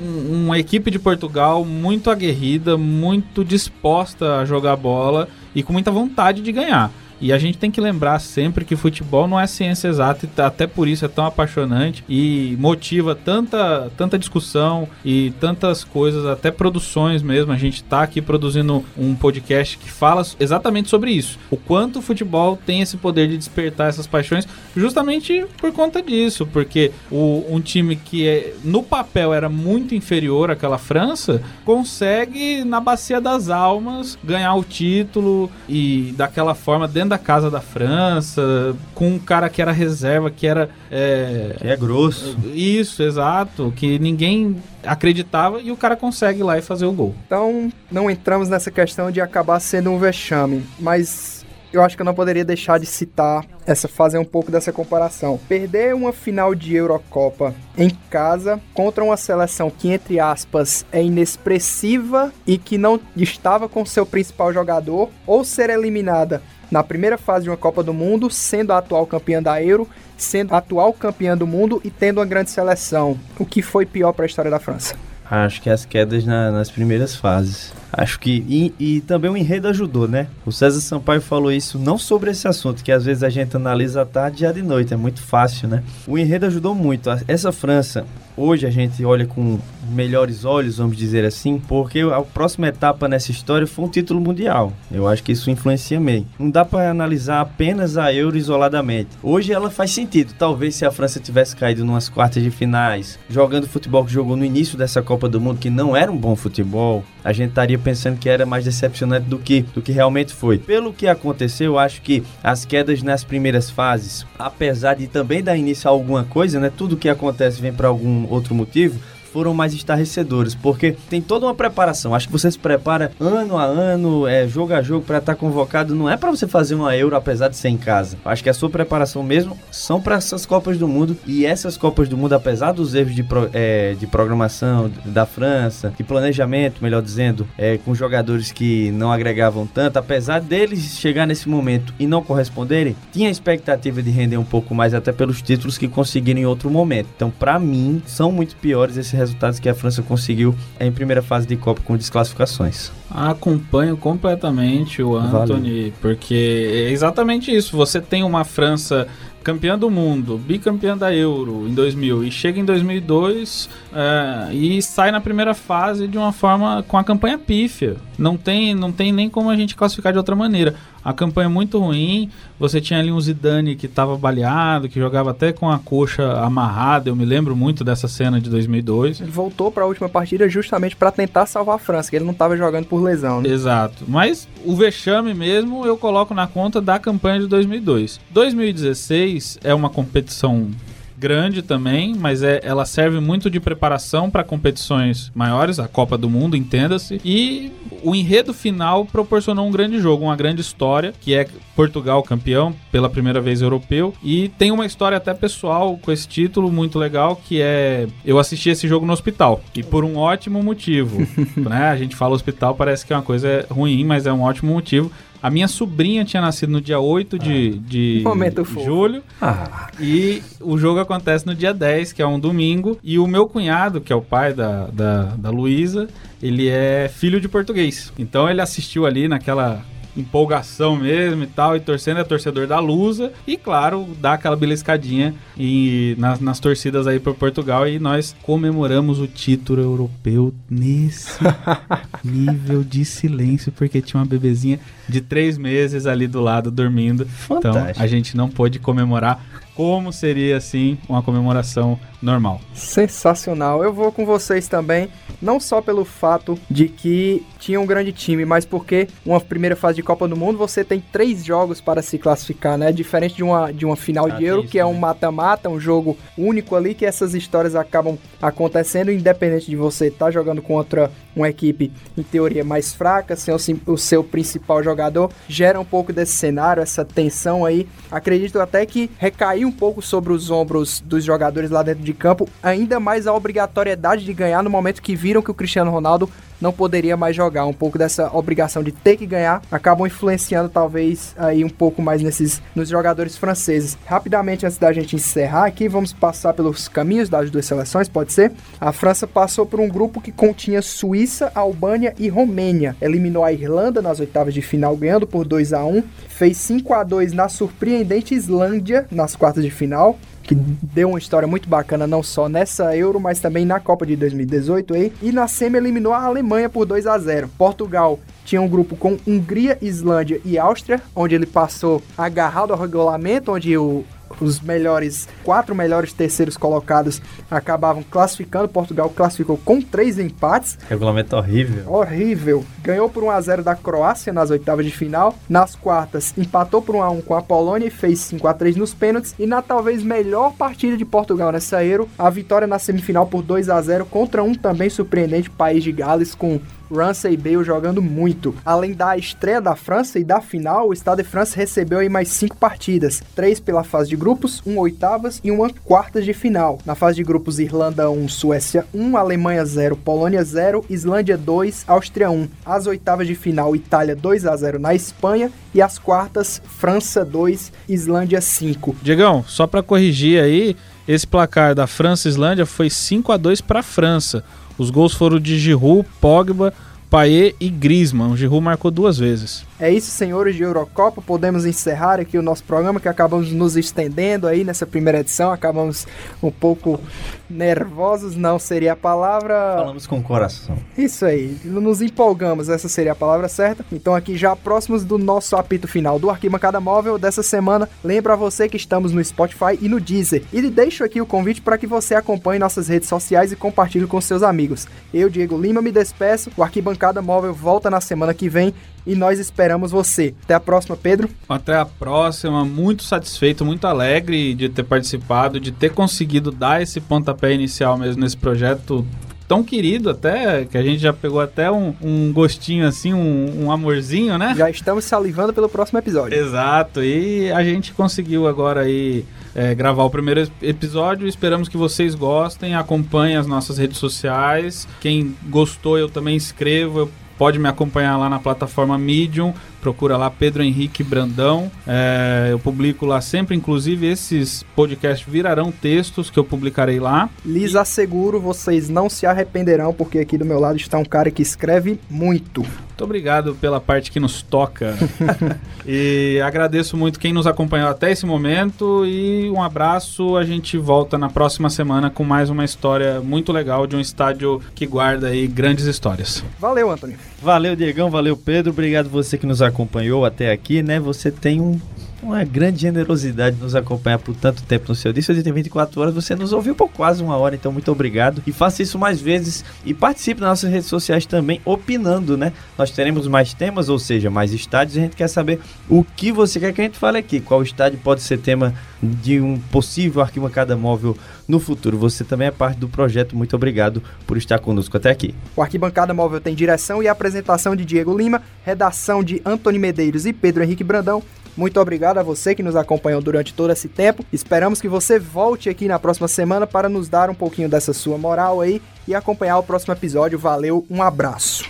S4: uma equipe de Portugal muito aguerrida, muito disposta a jogar bola e com muita vontade de ganhar. E a gente tem que lembrar sempre que futebol não é ciência exata, e até por isso é tão apaixonante e motiva tanta, tanta discussão e tantas coisas, até produções mesmo. A gente está aqui produzindo um podcast que fala exatamente sobre isso. O quanto o futebol tem esse poder de despertar essas paixões, justamente por conta disso, porque o, um time que é, no papel era muito inferior àquela França, consegue, na bacia das almas, ganhar o título e daquela forma dentro da casa da França, com um cara que era reserva, que era. É,
S2: que é grosso.
S4: Isso, exato. Que ninguém acreditava e o cara consegue ir lá e fazer o gol.
S1: Então, não entramos nessa questão de acabar sendo um vexame, mas eu acho que eu não poderia deixar de citar essa fazer um pouco dessa comparação. Perder uma final de Eurocopa em casa contra uma seleção que entre aspas é inexpressiva e que não estava com seu principal jogador ou ser eliminada na primeira fase de uma Copa do Mundo, sendo a atual campeã da Euro, sendo a atual campeã do mundo e tendo uma grande seleção. O que foi pior para a história da França?
S2: Acho que as quedas na, nas primeiras fases. Acho que. E, e, também o enredo ajudou, né? O César Sampaio falou isso não sobre esse assunto, que às vezes a gente analisa à tarde e à de noite, é muito fácil, né? O enredo ajudou muito. Essa França, hoje a gente olha com melhores olhos, vamos dizer assim, porque a próxima etapa nessa história foi um título mundial. Eu acho que isso influencia meio. Não dá para analisar apenas a Euro isoladamente. Hoje ela faz sentido. Talvez se a França tivesse caído numas quartas de finais, jogando futebol que jogou no início dessa Copa do Mundo, que não era um bom futebol, a gente estaria pensando que era mais decepcionante do que, do que realmente foi. Pelo que aconteceu, eu acho que as quedas nas primeiras fases, apesar de também dar início a alguma coisa, né? Tudo que acontece vem para algum outro motivo foram mais estarrecedores, porque tem toda uma preparação. Acho que você se prepara ano a ano, é, jogo a jogo para estar tá convocado. Não é para você fazer uma Euro apesar de ser em casa. Acho que a sua preparação mesmo são para essas Copas do Mundo e essas Copas do Mundo, apesar dos erros de, pro, é, de programação da França, de planejamento, melhor dizendo, é, com jogadores que não agregavam tanto, apesar deles chegar nesse momento e não corresponderem, tinha a expectativa de render um pouco mais até pelos títulos que conseguiram em outro momento. Então, para mim, são muito piores esses resultados que a França conseguiu em primeira fase de Copa com desclassificações.
S4: Acompanho completamente o Anthony, Valeu. porque é exatamente isso. Você tem uma França campeã do mundo, bicampeã da Euro em 2000 e chega em 2002 é, e sai na primeira fase de uma forma com a campanha pífia. Não tem, não tem nem como a gente classificar de outra maneira. A campanha é muito ruim. Você tinha ali um Zidane que estava baleado, que jogava até com a coxa amarrada. Eu me lembro muito dessa cena de 2002.
S1: Ele voltou para a última partida justamente para tentar salvar a França, que ele não estava jogando por lesão. Né?
S4: Exato. Mas o vexame mesmo eu coloco na conta da campanha de 2002. 2016 é uma competição grande também, mas é, ela serve muito de preparação para competições maiores, a Copa do Mundo, entenda-se. E o enredo final proporcionou um grande jogo, uma grande história, que é Portugal campeão pela primeira vez europeu. E tem uma história até pessoal com esse título muito legal, que é eu assisti esse jogo no hospital. E por um ótimo motivo. né? A gente fala hospital, parece que é uma coisa ruim, mas é um ótimo motivo. A minha sobrinha tinha nascido no dia 8 de, ah, de julho. Ah. E o jogo acontece no dia 10, que é um domingo. E o meu cunhado, que é o pai da, da, da Luísa, ele é filho de português. Então ele assistiu ali naquela empolgação mesmo e tal, e torcendo é torcedor da Lusa, e claro, dá aquela beliscadinha e, nas, nas torcidas aí para Portugal, e nós comemoramos o título europeu nesse nível de silêncio, porque tinha uma bebezinha de três meses ali do lado dormindo, Fantástico. então a gente não pôde comemorar como seria assim uma comemoração normal.
S1: Sensacional. Eu vou com vocês também, não só pelo fato de que tinha um grande time, mas porque uma primeira fase de Copa do Mundo você tem três jogos para se classificar, né? Diferente de uma, de uma final
S2: Ah,
S1: de Euro,
S2: isso
S1: que é um mata-mata, um jogo único ali, que essas histórias acabam acontecendo, independente de você estar jogando contra uma equipe, em teoria, mais fraca, sem o, o seu principal jogador, gera um pouco desse cenário, essa tensão aí. Acredito até que recaiu um pouco sobre os ombros dos jogadores lá dentro de campo, ainda mais a obrigatoriedade de ganhar no momento que viram que o Cristiano Ronaldo não poderia mais jogar. Um pouco dessa obrigação de ter que ganhar acabam influenciando talvez aí um pouco mais nesses nos jogadores franceses. Rapidamente antes da gente encerrar aqui, vamos passar pelos caminhos das duas seleções, pode ser? A França passou por um grupo que continha Suíça, Albânia e Romênia. Eliminou a Irlanda nas oitavas de final ganhando por 2 a 1, fez 5 a 2 na surpreendente Islândia nas quartas de final que deu uma história muito bacana não só nessa Euro, mas também na Copa de 2018 aí. E na semi eliminou a Alemanha por 2 a 0. Portugal tinha um grupo com Hungria, Islândia e Áustria, onde ele passou agarrado ao regulamento, onde o os melhores, quatro melhores terceiros colocados acabavam classificando. Portugal classificou com três empates.
S2: Regulamento horrível.
S1: Horrível. Ganhou por 1x0 da Croácia nas oitavas de final. Nas quartas, empatou por 1x1 com a Polônia e fez 5x3 nos pênaltis. E na talvez melhor partida de Portugal nessa Euro, a vitória na semifinal por 2x0 contra um também surpreendente país de Gales com Ramsey e Bale jogando muito. Além da estreia da França e da final, o Stade de France recebeu aí mais cinco partidas. Três pela fase de grupos, um oitavas e uma quartas de final. Na fase de grupos, Irlanda 1, Suécia 1, Alemanha 0, Polônia 0, Islândia 2, Áustria 1. As oitavas de final, Itália 2 a 0 na Espanha e as quartas, França 2, Islândia 5.
S4: Diegão, só pra corrigir aí, esse placar da França Islândia foi 5 a 2 pra França. Os gols foram de Giroud, Pogba, Payet e Griezmann. O Giroud marcou duas vezes.
S1: É isso, senhores de Eurocopa. Podemos encerrar aqui o nosso programa, que acabamos nos estendendo aí nessa primeira edição. Acabamos um pouco nervosos, não seria a palavra.
S2: Falamos com o coração.
S1: Isso aí, nos empolgamos, essa seria a palavra certa. Então, aqui já próximos do nosso apito final do Arquibancada Móvel dessa semana, lembra você que estamos no Spotify e no Deezer. E deixo aqui o convite para que você acompanhe nossas redes sociais e compartilhe com seus amigos. Eu, Diego Lima, me despeço. O Arquibancada Móvel volta na semana que vem e nós esperamos você. Até a próxima, Pedro.
S4: Até a próxima. Muito satisfeito, muito alegre de ter participado, de ter conseguido dar esse pontapé inicial mesmo nesse projeto tão querido até, que a gente já pegou até um, um gostinho assim, um, um amorzinho, né?
S1: Já estamos salivando pelo próximo episódio.
S4: Exato, e a gente conseguiu agora aí é, gravar o primeiro episódio. Esperamos que vocês gostem, acompanhem as nossas redes sociais. Quem gostou, eu também escrevo. Eu pode me acompanhar lá na plataforma Medium. Procura lá Pedro Henrique Brandão. É, eu publico lá sempre, inclusive esses podcasts virarão textos que eu publicarei lá.
S1: Lhes asseguro, vocês não se arrependerão, porque aqui do meu lado está um cara que escreve muito.
S4: Muito obrigado pela parte que nos toca. e agradeço muito quem nos acompanhou até esse momento. E um abraço. A gente volta na próxima semana com mais uma história muito legal de um estádio que guarda aí grandes histórias.
S1: Valeu, Antônio.
S2: Valeu, Diegão. Valeu, Pedro. Obrigado você que nos acompanhou até aqui, né? Você tem um uma grande generosidade de nos acompanhar por tanto tempo no seu dia. Se você tem 24 horas, você nos ouviu por quase uma hora, então muito obrigado. E faça isso mais vezes e participe nas nossas redes sociais também, opinando, né? Nós teremos mais temas, ou seja, mais estádios. A gente quer saber o que você quer que a gente fale aqui. Qual estádio pode ser tema de um possível arquibancada móvel no futuro. Você também é parte do projeto. Muito obrigado por estar conosco até aqui.
S1: O Arquibancada Móvel tem direção e apresentação de Diego Lima, redação de Antônio Medeiros e Pedro Henrique Brandão. Muito obrigado a você que nos acompanhou durante todo esse tempo. Esperamos que você volte aqui na próxima semana para nos dar um pouquinho dessa sua moral aí e acompanhar o próximo episódio. Valeu, um abraço.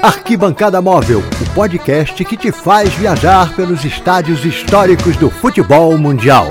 S3: Arquibancada Móvel, o podcast que te faz viajar pelos estádios históricos do futebol mundial.